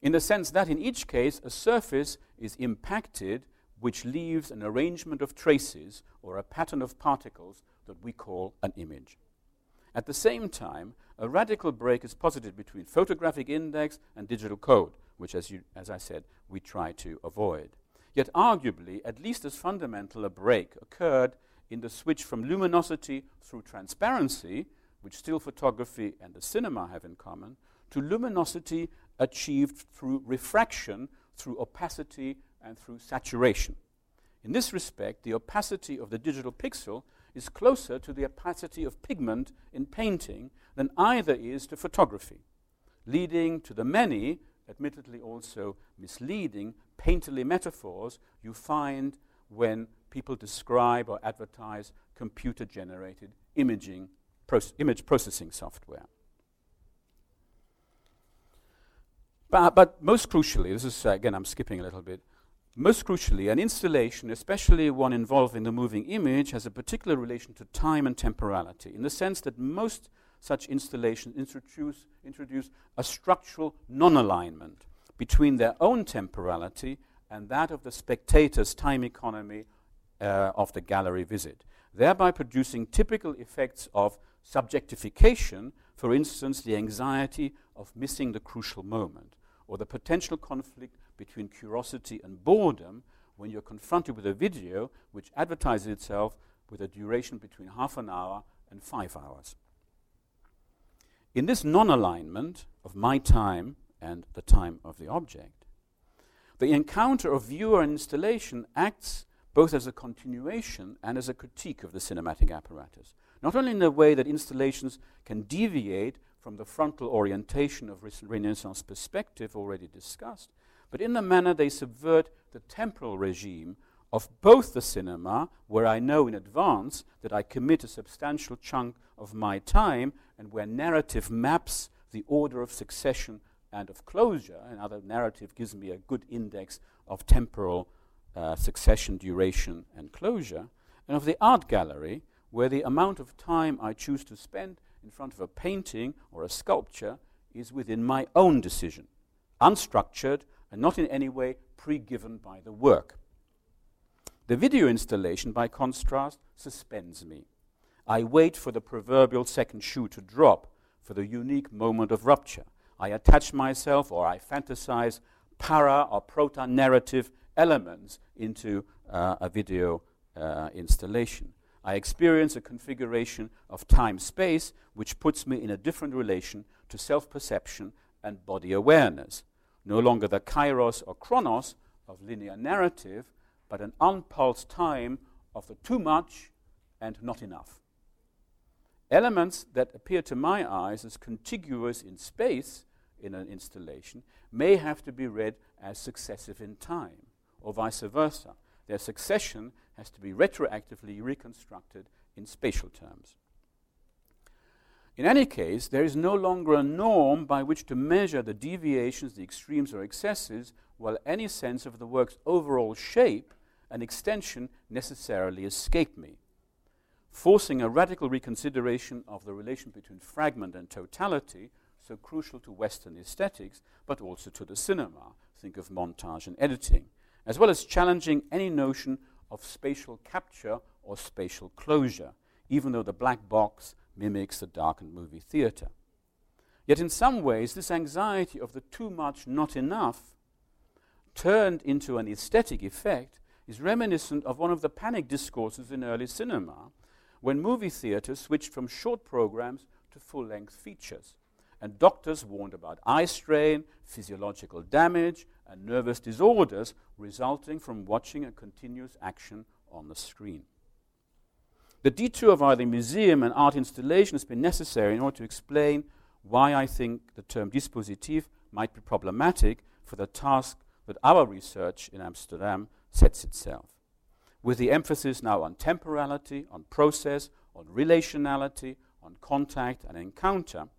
In the sense that in each case, a surface is impacted which leaves an arrangement of traces or a pattern of particles that we call an image. At the same time, a radical break is posited between photographic index and digital code, which, as, you, as I said, we try to avoid. Yet arguably, at least as fundamental a break occurred in the switch from luminosity through transparency, which still photography and the cinema have in common, to luminosity achieved through refraction, through opacity, and through saturation. In this respect, the opacity of the digital pixel is closer to the opacity of pigment in painting than either is to photography, leading to the many, admittedly also misleading, painterly metaphors you find when people describe or advertise computer generated imaging, proce image processing software. But, but, most crucially, this is again, I'm skipping a little bit. Most crucially, an installation, especially one involving the moving image, has a particular relation to time and temporality, in the sense that most such installations introduce, introduce a structural non alignment between their own temporality and that of the spectator's time economy uh, of the gallery visit, thereby producing typical effects of subjectification, for instance, the anxiety of missing the crucial moment, or the potential conflict between curiosity and boredom when you're confronted with a video which advertises itself with a duration between half an hour and five hours. In this non alignment of my time and the time of the object, the encounter of viewer and installation acts both as a continuation and as a critique of the cinematic apparatus. Not only in the way that installations can deviate from the frontal orientation of Renaissance perspective already discussed, but in the manner they subvert the temporal regime of both the cinema, where I know in advance that I commit a substantial chunk of my time, and where narrative maps the order of succession and of closure. Another narrative gives me a good index of temporal uh, succession, duration, and closure, and of the art gallery, where the amount of time I choose to spend in front of a painting or a sculpture is within my own decision, unstructured and not in any way pre given by the work. The video installation, by contrast, suspends me. I wait for the proverbial second shoe to drop, for the unique moment of rupture. I attach myself or I fantasize para or proto narrative elements into uh, a video uh, installation. I experience a configuration of time space which puts me in a different relation to self perception and body awareness. No longer the kairos or chronos of linear narrative, but an unpulsed time of the too much and not enough. Elements that appear to my eyes as contiguous in space in an installation may have to be read as successive in time or vice versa. Their succession has to be retroactively reconstructed in spatial terms. In any case, there is no longer a norm by which to measure the deviations, the extremes, or excesses, while any sense of the work's overall shape and extension necessarily escape me, forcing a radical reconsideration of the relation between fragment and totality, so crucial to Western aesthetics, but also to the cinema. Think of montage and editing as well as challenging any notion of spatial capture or spatial closure, even though the black box mimics the darkened movie theater. Yet, in some ways, this anxiety of the too much, not enough, turned into an aesthetic effect, is reminiscent of one of the panic discourses in early cinema, when movie theaters switched from short programs to full length features. And doctors warned about eye strain, physiological damage, and nervous disorders resulting from watching a continuous action on the screen. The detour via the museum and art installation has been necessary in order to explain why I think the term dispositif might be problematic for the task that our research in Amsterdam sets itself. With the emphasis now on temporality, on process, on relationality, on contact and encounter,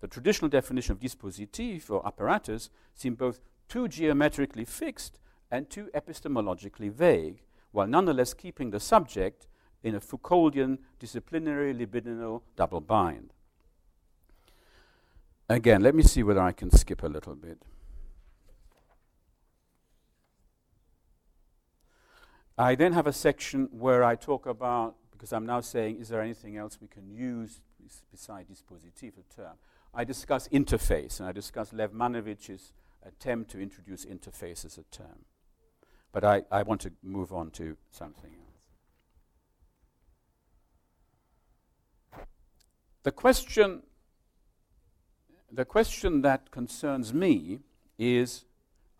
the traditional definition of dispositif or apparatus seems both too geometrically fixed and too epistemologically vague, while nonetheless keeping the subject in a Foucauldian disciplinary libidinal double bind. Again, let me see whether I can skip a little bit. I then have a section where I talk about, because I'm now saying, is there anything else we can use beside dispositif, a term? I discuss interface, and I discuss Lev Manovich's attempt to introduce interface as a term. but I, I want to move on to something else. The question, the question that concerns me is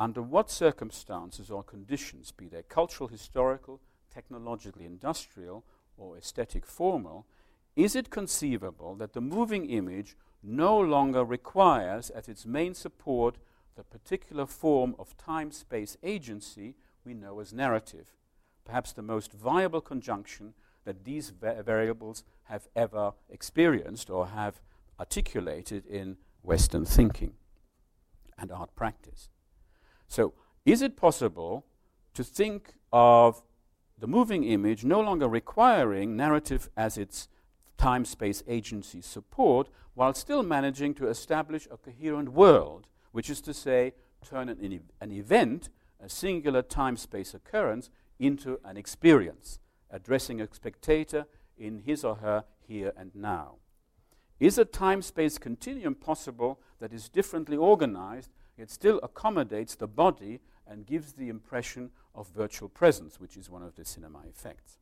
under what circumstances or conditions, be they cultural, historical, technologically industrial, or aesthetic formal, is it conceivable that the moving image no longer requires as its main support the particular form of time space agency we know as narrative, perhaps the most viable conjunction that these va variables have ever experienced or have articulated in Western thinking and art practice. So, is it possible to think of the moving image no longer requiring narrative as its time space agency support while still managing to establish a coherent world, which is to say, turn an, an event, a singular time space occurrence, into an experience, addressing a spectator in his or her here and now. Is a time space continuum possible that is differently organized it still accommodates the body and gives the impression of virtual presence, which is one of the cinema effects.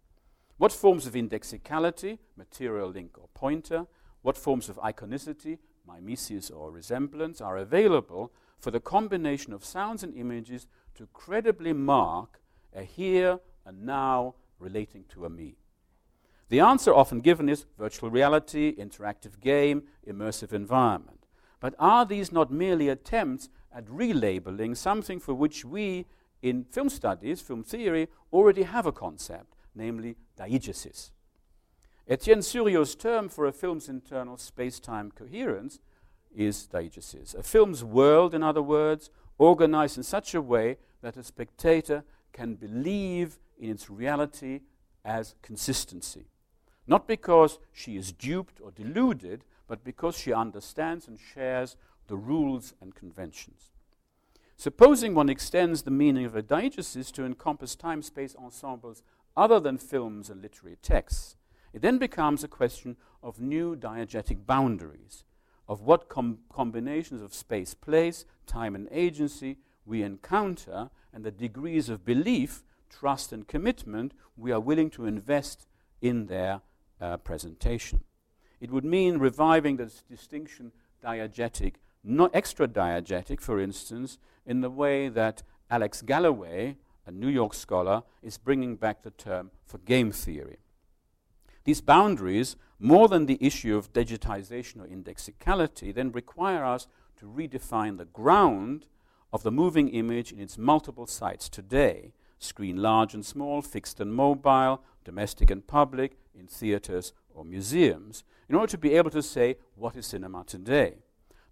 What forms of indexicality, material link or pointer, what forms of iconicity, mimesis or resemblance, are available for the combination of sounds and images to credibly mark a here and now relating to a me? The answer often given is virtual reality, interactive game, immersive environment. But are these not merely attempts at relabeling something for which we, in film studies, film theory, already have a concept, namely diegesis. Etienne Souriau's term for a film's internal space-time coherence is diegesis. A film's world, in other words, organized in such a way that a spectator can believe in its reality as consistency. Not because she is duped or deluded, but because she understands and shares the rules and conventions. Supposing one extends the meaning of a diegesis to encompass time space ensembles other than films and literary texts, it then becomes a question of new diegetic boundaries, of what com combinations of space, place, time, and agency we encounter, and the degrees of belief, trust, and commitment we are willing to invest in their uh, presentation. It would mean reviving the distinction diegetic not extra diegetic, for instance, in the way that Alex Galloway, a New York scholar, is bringing back the term for game theory. These boundaries, more than the issue of digitization or indexicality, then require us to redefine the ground of the moving image in its multiple sites today screen large and small, fixed and mobile, domestic and public, in theaters or museums in order to be able to say what is cinema today.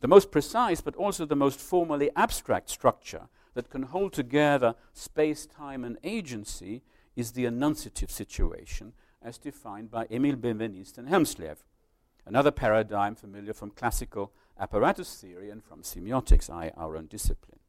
The most precise, but also the most formally abstract structure that can hold together space, time, and agency is the enunciative situation, as defined by Emile Benveniste and Hjelmslev, another paradigm familiar from classical apparatus theory and from semiotics, I, our own discipline.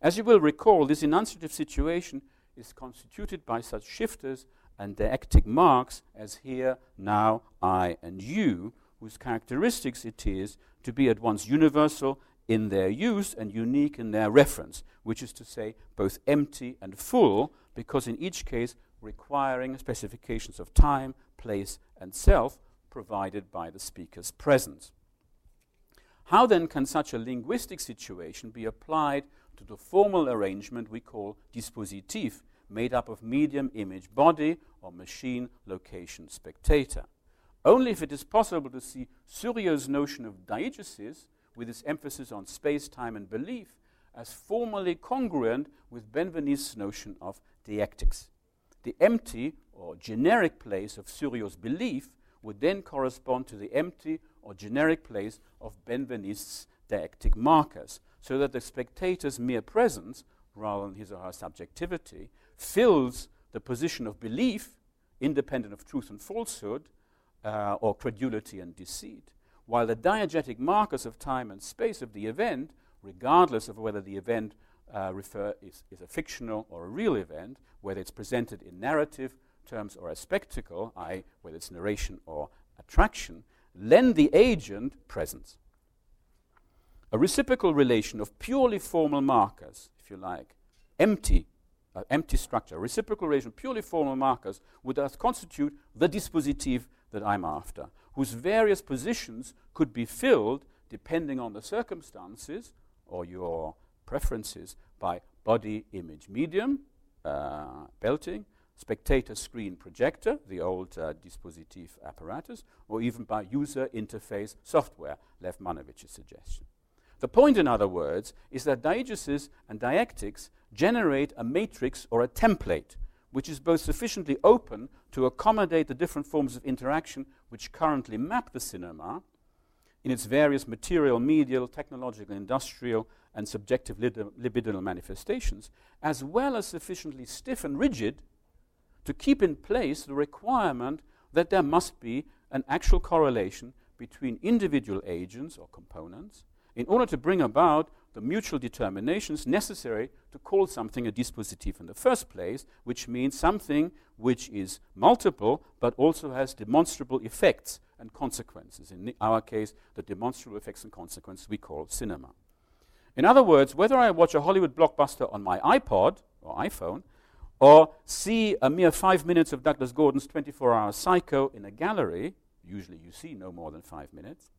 As you will recall, this enunciative situation is constituted by such shifters and deictic marks as here, now, I, and you, whose characteristics it is to be at once universal in their use and unique in their reference, which is to say, both empty and full, because in each case requiring specifications of time, place, and self provided by the speaker's presence. How then can such a linguistic situation be applied to the formal arrangement we call dispositif, made up of medium, image, body, or machine, location, spectator? Only if it is possible to see Souriau's notion of diegesis, with its emphasis on space, time, and belief, as formally congruent with Benveniste's notion of deictics. The empty or generic place of Souriau's belief would then correspond to the empty or generic place of Benveniste's deictic markers, so that the spectator's mere presence, rather than his or her subjectivity, fills the position of belief, independent of truth and falsehood, uh, or credulity and deceit, while the diegetic markers of time and space of the event, regardless of whether the event uh, refer is, is a fictional or a real event, whether it's presented in narrative terms or as spectacle, i.e., whether it's narration or attraction, lend the agent presence. A reciprocal relation of purely formal markers, if you like, empty uh, empty structure, reciprocal relation, purely formal markers, would thus constitute the dispositif that I'm after, whose various positions could be filled depending on the circumstances or your preferences by body image medium, uh, Belting, spectator screen projector, the old uh, dispositif apparatus, or even by user interface software, Lev Manovich's suggestion. The point, in other words, is that diegesis and deictics generate a matrix or a template which is both sufficiently open to accommodate the different forms of interaction which currently map the cinema in its various material, medial, technological, industrial, and subjective libidinal manifestations, as well as sufficiently stiff and rigid to keep in place the requirement that there must be an actual correlation between individual agents or components in order to bring about the mutual determinations necessary to call something a dispositif in the first place, which means something which is multiple but also has demonstrable effects and consequences. In our case, the demonstrable effects and consequences we call cinema. In other words, whether I watch a Hollywood blockbuster on my iPod or iPhone, or see a mere five minutes of Douglas Gordon's 24 hour Psycho in a gallery, usually you see no more than five minutes,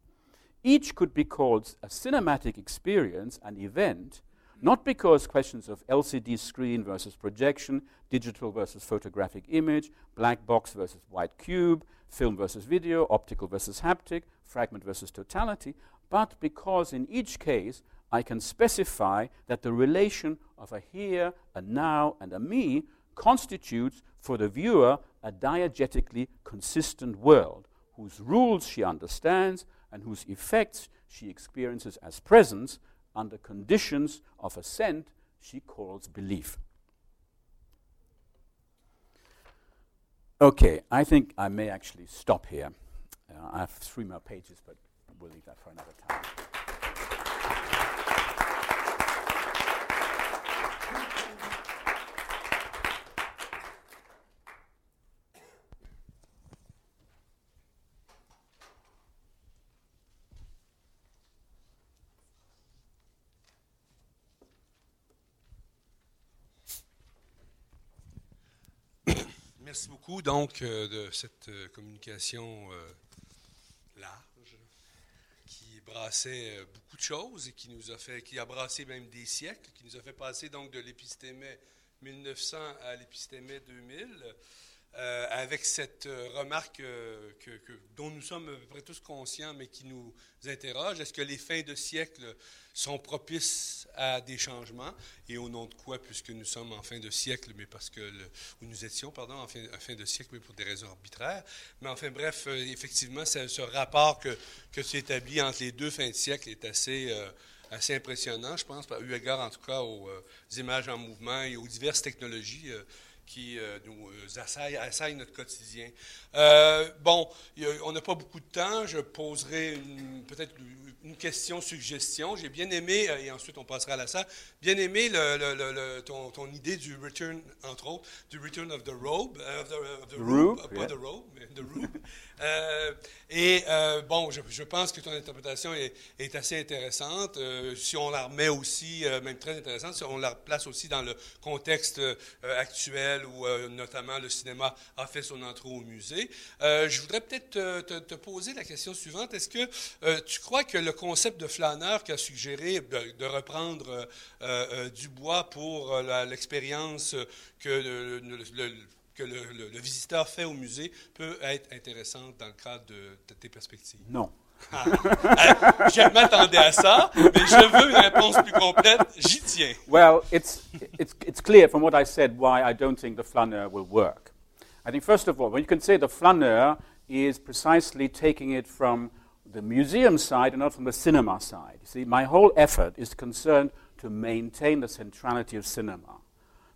each could be called a cinematic experience, an event, not because questions of LCD screen versus projection, digital versus photographic image, black box versus white cube, film versus video, optical versus haptic, fragment versus totality, but because in each case I can specify that the relation of a here, a now, and a me constitutes for the viewer a diegetically consistent world whose rules she understands and whose effects she experiences as presence under conditions of assent she calls belief. Okay, I think I may actually stop here. Uh, I have three more pages, but we'll leave that for another time. Merci beaucoup donc euh, de cette euh, communication euh, large qui brassait beaucoup de choses et qui nous a fait, qui a brassé même des siècles, qui nous a fait passer donc de l'épistémé 1900 à l'épistémé 2000. Euh, avec cette euh, remarque euh, dont nous sommes à peu près tous conscients, mais qui nous interroge. Est-ce que les fins de siècle sont propices à des changements? Et au nom de quoi, puisque nous sommes en fin de siècle, mais parce que, ou nous étions, pardon, en fin, de siècle, mais pour des raisons arbitraires. Mais enfin, bref, effectivement, ce rapport que, que tu entre les deux fins de siècle est assez impressionnant, je pense, eu égard en tout cas aux, images en mouvement et aux diverses technologies qui euh, nous euh, assaillent, notre quotidien. Euh, bon, on n'a pas beaucoup de temps. Je poserai peut-être une question, suggestion. J'ai bien aimé, et ensuite on passera à la salle, bien aimé le, ton, ton, idée du return, entre autres, du return of the robe, of the, robe, pas the robe, mais the robe. Euh, et bon, je, pense que ton interprétation est, assez intéressante. Si on la remet aussi, même très intéressante, si on la place aussi dans le contexte actuel où notamment le cinéma a fait son entrée au musée, je voudrais peut-être te, poser la question suivante. Est-ce que tu crois que le concept de flâneur qui a suggéré de, reprendre Dubois pour l'expérience que le que le, visiteur fait au musée peut être intéressante dans le cadre de, tes perspectives? Non. Ah. je m'attendais à ça, mais je veux une réponse plus complète. J'y tiens. Well, it's, it's, it's clear from what I said why I don't think the flaneur will work. I think, first of all, when you can say the flaneur is precisely taking it from the museum side and not from the cinema side. You see, my whole effort is concerned to maintain the centrality of cinema.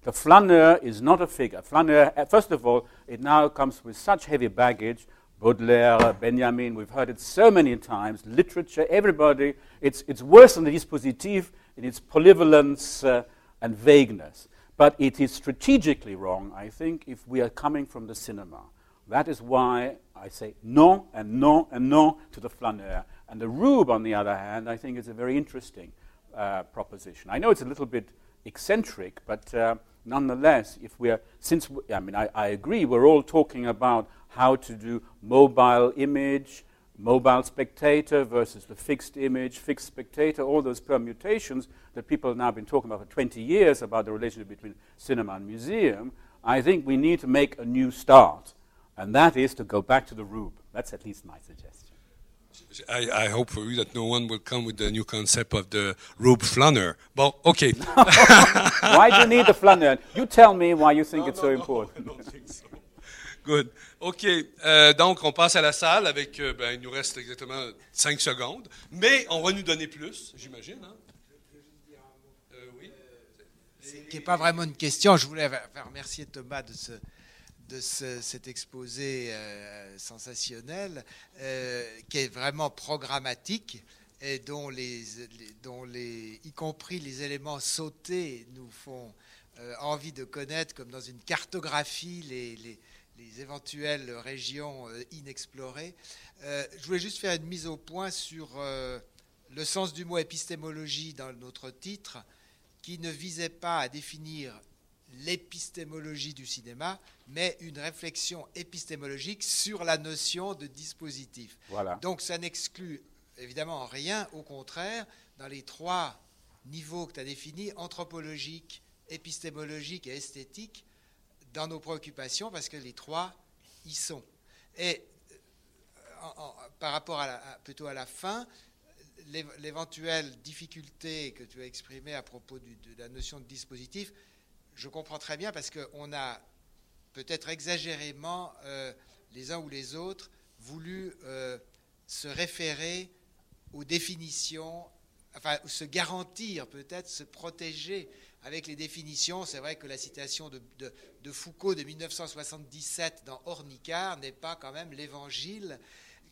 The flaneur is not a figure. Flaneur, uh, first of all, it now comes with such heavy baggage. Baudelaire, Benjamin, we've heard it so many times. Literature, everybody, it's, it's worse than the dispositif in its polyvalence uh, and vagueness. But it is strategically wrong, I think, if we are coming from the cinema. That is why I say no and no and no to the flaneur. And the Rube, on the other hand, I think is a very interesting uh, proposition. I know it's a little bit eccentric, but uh, nonetheless, if we are, since, we, I mean, I, I agree, we're all talking about how to do mobile image, mobile spectator versus the fixed image, fixed spectator, all those permutations that people have now been talking about for 20 years about the relationship between cinema and museum, I think we need to make a new start. And that is to go back to the Rube. That's at least my suggestion. I, I, hope for you that no one will come with the new concept of the Rube Flanner. Well, okay. why do you need the Flanner? You tell me why you think no, it's no, so no, important. I don't think so. Good. OK. Euh, donc, on passe à la salle avec. Euh, ben, il nous reste exactement 5 secondes. Mais on va nous donner plus, j'imagine. Hein? Euh, oui. Qui n'est pas vraiment une question. Je voulais remercier Thomas de ce de ce, cet exposé euh, sensationnel euh, qui est vraiment programmatique et dont, les, dont les, y compris les éléments sautés nous font euh, envie de connaître, comme dans une cartographie, les, les, les éventuelles régions inexplorées. Je voulais juste faire une mise au point sur le sens du mot épistémologie dans notre titre, qui ne visait pas à définir l'épistémologie du cinéma, mais une réflexion épistémologique sur la notion de dispositif. Voilà. Donc ça n'exclut évidemment rien, au contraire, dans les trois niveaux que tu as définis, anthropologique, épistémologique et esthétique, dans nos préoccupations, parce que les trois y sont. Et en, en, par rapport à, la, à plutôt à la fin, l'éventuelle difficulté que tu as exprimée à propos du, de la notion de dispositif, je comprends très bien parce qu'on a peut-être exagérément, euh, les uns ou les autres, voulu euh, se référer aux définitions, enfin, se garantir peut-être, se protéger avec les définitions. C'est vrai que la citation de, de, Foucault de 1977 dans Ornicard n'est pas quand même l'évangile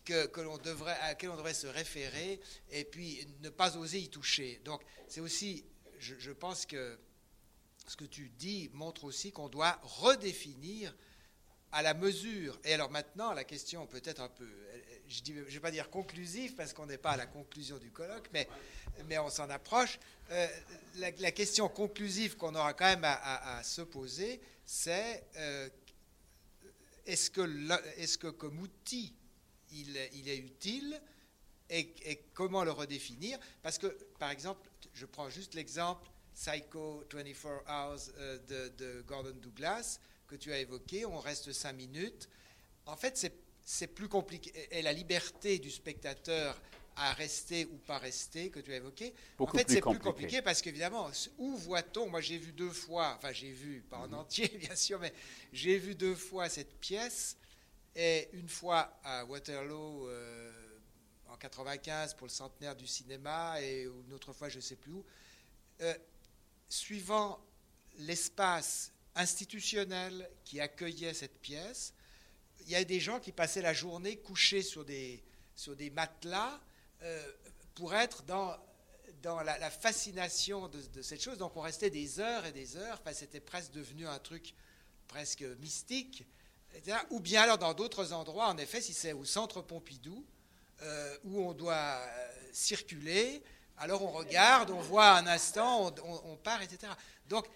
que, que l'on devrait, à laquelle on devrait se référer et puis ne pas oser y toucher. Donc c'est aussi, je pense que ce que tu dis montre aussi qu'on doit redéfinir à la mesure. Et alors maintenant, la question peut-être un peu, je ne vais pas dire conclusive parce qu'on n'est pas à la conclusion du colloque, mais, mais on s'en approche. Euh, la, question conclusive qu'on aura quand même à, se poser, c'est euh, est-ce que, est que comme outil, il, est utile et, comment le redéfinir? Parce que, par exemple, je prends juste l'exemple Psycho 24 Hours euh, de, de, Gordon Douglas que tu as évoqué. On reste cinq minutes. En fait, c'est plus compliqué. Et la liberté du spectateur à rester ou pas rester que tu as évoqué. Beaucoup en fait, c'est plus compliqué parce qu'évidemment, où voit-on Moi, j'ai vu deux fois, enfin, j'ai vu, pas en mm -hmm. entier, bien sûr, mais j'ai vu deux fois cette pièce. Et une fois à Waterloo euh, en 95 pour le centenaire du cinéma, et une autre fois, je ne sais plus où. Euh, suivant l'espace institutionnel qui accueillait cette pièce, il y a des gens qui passaient la journée couchés sur des, sur des matelas euh, pour être dans, dans la, fascination de, cette chose. Donc on restait des heures et des heures, enfin, c'était presque devenu un truc presque mystique. Ou bien alors dans d'autres endroits, en effet, si c'est au centre Pompidou, euh, où on doit euh, circuler, alors on regarde, on voit un instant, on, on, part, etc. Donc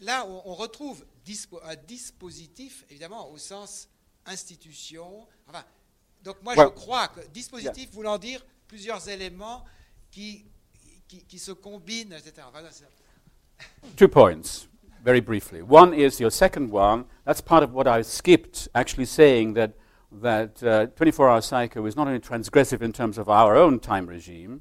là, on, on retrouve dispo, un dispositif, évidemment, au sens institution. Enfin, donc moi, je crois que dispositif yeah. voulant dire plusieurs éléments qui, qui, qui se combinent, etc. Voilà, Two points, very briefly. One is your second one. That's part of what I skipped, actually saying that that uh, 24-hour psycho is not only transgressive in terms of our own time regime,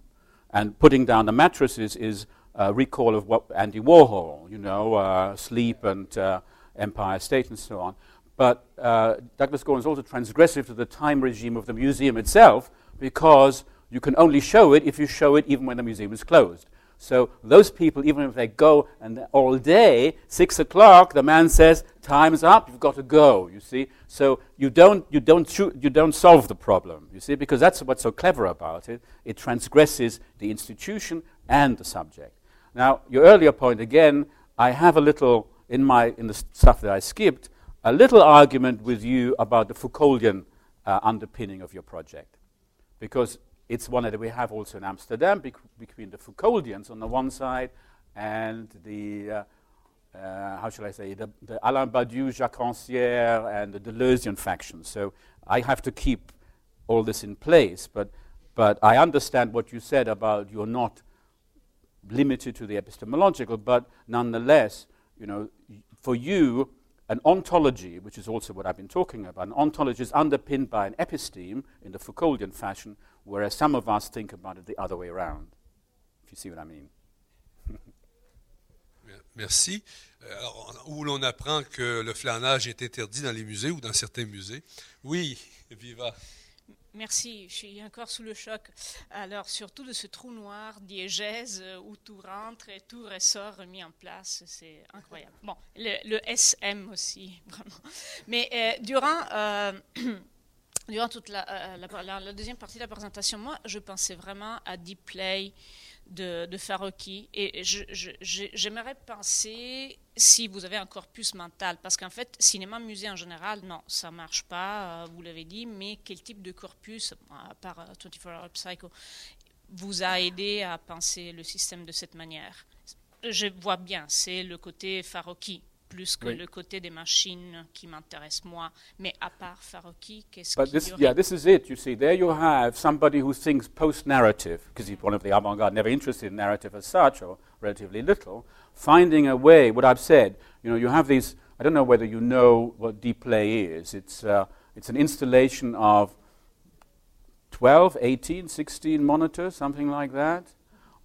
and putting down the mattresses is a recall of what Andy Warhol, you know, uh, sleep and uh, Empire State and so on. But uh, Douglas Gordon is also transgressive to the time regime of the museum itself because you can only show it if you show it even when the museum is closed. So those people, even if they go and all day, six o'clock, the man says, "Time's up. You've got to go." You see. So you don't you don't you don't solve the problem. You see, because that's what's so clever about it. It transgresses the institution and the subject. Now, your earlier point again, I have a little in my in the stuff that I skipped, a little argument with you about the Foucauldian uh, underpinning of your project, because it's one that we have also in Amsterdam bec between the Foucauldians on the one side and the uh, uh, how shall I say, the, the Alain Badiou, Jacques Rancière, and the Deleuzian faction. So I have to keep all this in place. But, but I understand what you said about you're not limited to the epistemological, but nonetheless, you know, for you, an ontology, which is also what I've been talking about, an ontology is underpinned by an episteme in the Foucauldian fashion, whereas some of us think about it the other way around. If you see what I mean. Merci. Euh, alors, où l'on apprend que le flanage est interdit dans les musées ou dans certains musées? Oui, Viva. Merci, je suis encore sous le choc. Alors, surtout de ce trou noir diégèse euh, où tout rentre et tout ressort mis en place, c'est incroyable. Bon, le, SM aussi, vraiment. Mais euh, durant, euh, durant toute la, la, deuxième partie de la présentation, moi, je pensais vraiment à Deep Play, de, de. Et j'aimerais penser si vous avez un corpus mental, parce qu'en fait, cinéma-musée en général, non, ça marche pas, euh, vous l'avez dit, mais quel type de corpus, à part 24 euh, Hour Psycho, vous a aidé à penser le système de cette manière? Je vois bien, c'est le côté Faroki plus que oui. le côté des machines qui m'intéresse moi. Mais à part Farocki, qu'est-ce But this, yeah, this is it. You see, there you have somebody who thinks post-narrative, because he's one of the avant-garde, never interested in narrative as such, or relatively little, finding a way. What I've said, you know, you have these. I don't know whether you know what deep play is. It's uh, it's an installation of 12, 18, 16 monitors, something like that,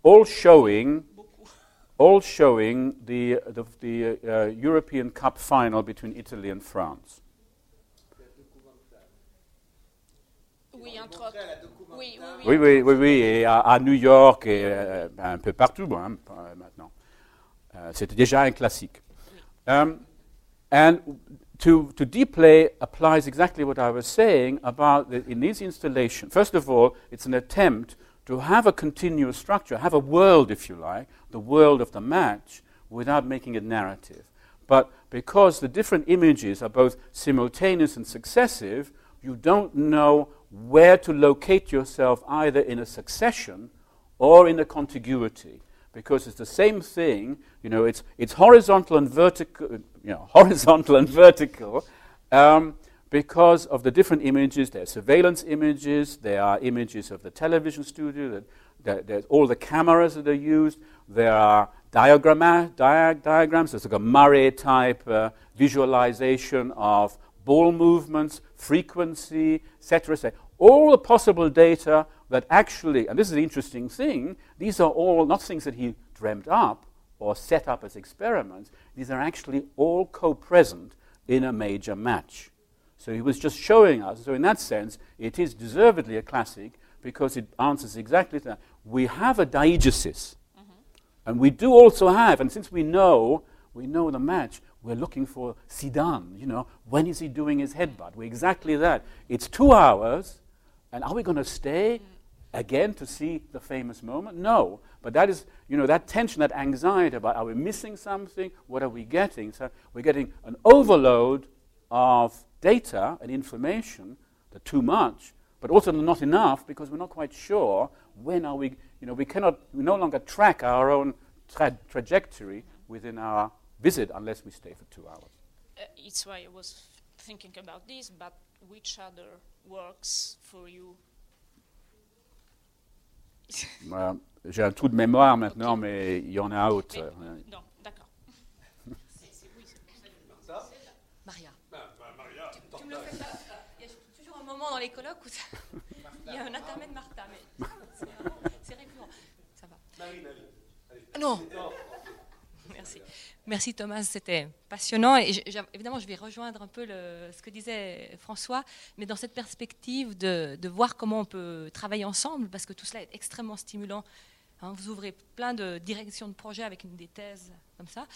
all showing all showing the, the, the uh, European Cup final between Italy and France. Oui, entre autres. Oui, oui, oui, oui, oui, et à, à New York et euh, un peu partout hein, maintenant. Euh, C'était déjà un classique. Um, and to, to deep play applies exactly what I was saying about the, in these installations. First of all, it's an attempt to have a continuous structure, have a world, if you like, the world of the match, without making it narrative. But because the different images are both simultaneous and successive, you don't know where to locate yourself either in a succession or in a contiguity. Because it's the same thing, you know, it's, it's horizontal and vertical, you know, horizontal and vertical, um, because of the different images. There are surveillance images, there are images of the television studio, that, that there's all the cameras that are used, there are diagram, dia- diagrams, there's like a Marey type uh, visualization of ball movements, frequency, etc. Et all the possible data that actually, and this is the interesting thing, these are all not things that he dreamt up or set up as experiments, these are actually all co present in a major match. So he was just showing us. So, in that sense, it is deservedly a classic because it answers exactly that. We have a diegesis. Mm-hmm. And we do also have, and since we know, we know the match, we're looking for Zidane. You know, when is he doing his headbutt? We're exactly that. It's two hours, and are we going to stay again to see the famous moment? No. But that is, you know, that tension, that anxiety about are we missing something? What are we getting? So we're getting an overload of data and information, the too much, but also not enough because we're not quite sure when are we, you know, we cannot, we no longer track our own tra- trajectory within our visit unless we stay for two hours. Uh, it's why I was thinking about this, but which other works for you? J'ai un trou de mémoire maintenant, okay. mais il y en a autre. Mais, non, dans les colloques où il y a un intermède Martha, mais c'est récurrent. Ça va. Non. Merci. Merci Thomas, c'était passionnant. Et évidemment, je vais rejoindre un peu le, ce que disait François, mais dans cette perspective de, de, voir comment on peut travailler ensemble, parce que tout cela est extrêmement stimulant. Hein, vous ouvrez plein de directions de projets avec une des thèses comme ça.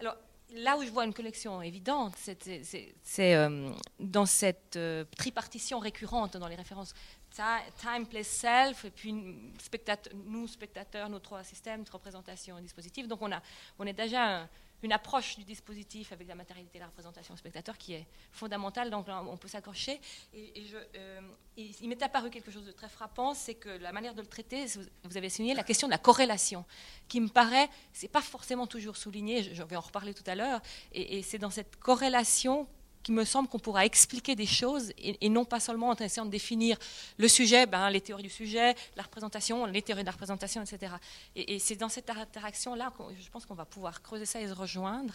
Alors, là où je vois une collection évidente, c'est euh, dans cette euh, tripartition récurrente dans les références time, place, self, et puis nous, spectateurs, nos trois systèmes, de représentation et dispositif. Donc on, a, on est déjà une approche du dispositif avec la matérialité et la représentation au spectateur qui est fondamentale, donc on peut s'accrocher. Et, euh, il m'est apparu quelque chose de très frappant, c'est que la manière de le traiter, vous avez souligné la question de la corrélation, qui me paraît, c'est pas forcément toujours souligné, je, vais en reparler tout à l'heure, et, et c'est dans cette corrélation il me semble qu'on pourra expliquer des choses et, non pas seulement en essayant de définir le sujet, ben, les théories du sujet, la représentation, les théories de la représentation, etc. Et, c'est dans cette interaction-là que je pense qu'on va pouvoir creuser ça et se rejoindre.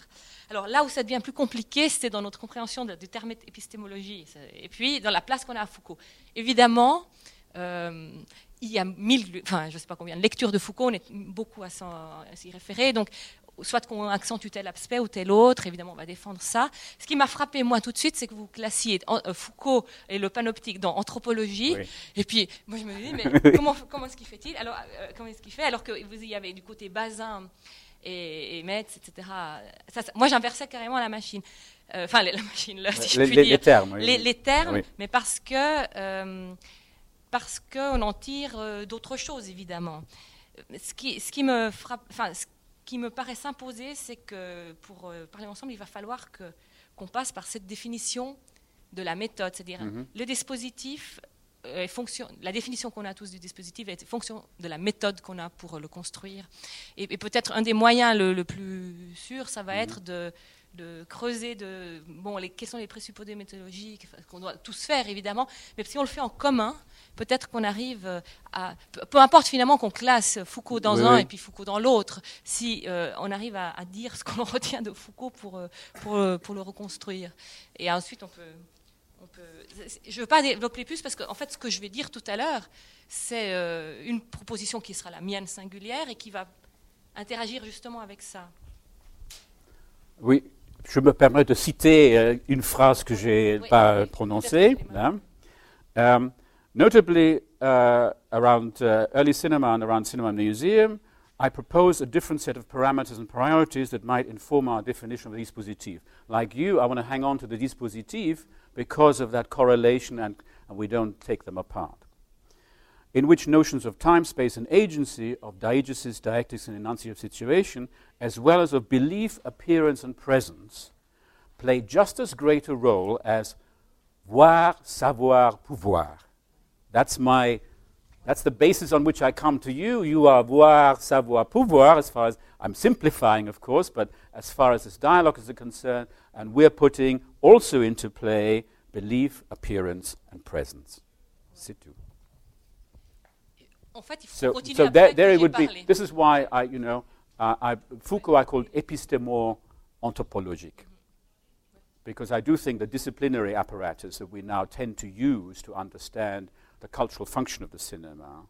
Alors là où ça devient plus compliqué, c'est dans notre compréhension du terme épistémologie et puis dans la place qu'on a à Foucault. Évidemment, euh, il y a mille, enfin, je ne sais pas combien de lectures de Foucault, on est beaucoup à s'y référer. Donc, soit qu'on accentue tel aspect ou tel autre, évidemment on va défendre ça. Ce qui m'a frappé moi tout de suite, c'est que vous classiez euh, Foucault et le panoptique dans anthropologie, et puis moi je me dis mais comment, comment est-ce qu'il fait-il Alors euh, comment est-ce qu'il fait alors que vous y avez du côté Bazin et, et Metz, etc. moi j'inversais carrément la machine. Euh, enfin, la machine, là, si je puis les, dire. Les termes. Les, termes, mais parce que parce qu'on en tire d'autres choses, évidemment. Ce qui, ce qui me frappe, enfin, qui me paraît s'imposer, c'est que pour euh, parler ensemble, il va falloir que, qu'on passe par cette définition de la méthode, c'est-à-dire mhm. le dispositif euh, fonction, la définition qu'on a tous du dispositif est fonction de la méthode qu'on a pour le construire. Et, peut-être un des moyens le, plus sûr, ça va mhm. être de, de creuser de bon les, quels sont les présupposés méthodologiques qu'on doit tous faire évidemment, mais si on le fait en commun, peut-être qu'on arrive euh, à peu importe finalement qu'on classe Foucault dans un et puis Foucault dans l'autre, si euh, on arrive à, dire ce qu'on retient de Foucault pour, euh, pour, pour le reconstruire, et ensuite on peut on peut, je ne veux pas développer plus parce qu'en en fait, ce que je vais dire tout à l'heure, c'est une proposition qui sera la mienne singulière et qui va interagir justement avec ça. Oui, je me permets de citer euh, une phrase que je n'ai pas prononcée. Hein. Um, notably, uh, around uh, early cinema and around cinema museum, I propose a different set of parameters and priorities that might inform our definition of the dispositif. Like you, I want to hang on to the dispositif because of that correlation and, and we don't take them apart in which notions of time, space, and agency, of diegesis, dialectics, and enunciative situation, as well as of belief, appearance, and presence, play just as great a role as voir, savoir, pouvoir. That's my that's the basis on which I come to you. You are voir, savoir, pouvoir, as far as I'm simplifying, of course, but as far as this dialogue is concerned, and we're putting also into play belief, appearance, and presence. Tout. En fait, il faut so, continuer so there, there it would be. This is why I, you know, uh, I, Foucault I called épistemo anthropologique. Because I do think the disciplinary apparatus that we now tend to use to understand the cultural function of the cinema,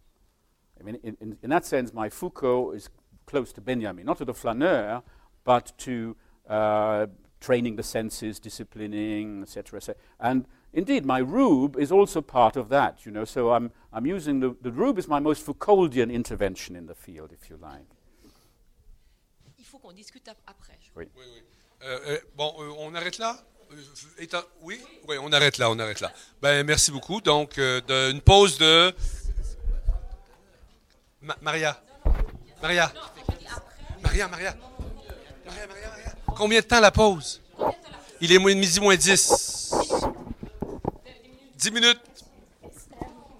I mean, in, in, in that sense, my Foucault is close to Benjamin, not to the flaneur, but to uh, training the senses, disciplining, etc. Et and Indeed, my Rube is also part of that, you know, so I'm, I'm using the, the Rube is my most Foucauldian intervention in the field, if you like. Il faut qu'on discute après. Oui. oui, oui. Euh, euh, bon, euh, on arrête là? Étant, oui, oui, on arrête là, on arrête là. Ben, merci beaucoup. Donc, euh, de, une pause de. Ma Maria. Maria. Maria, Maria. Maria, Maria, Maria. Combien de temps la pause? Il est midi moins 10. 10 minutes.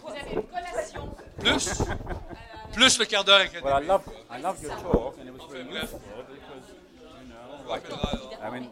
Vous avez une collation. Plus Plus le quart d'heure well, I love, I love your talk, and it was very useful because, you know, like, I mean,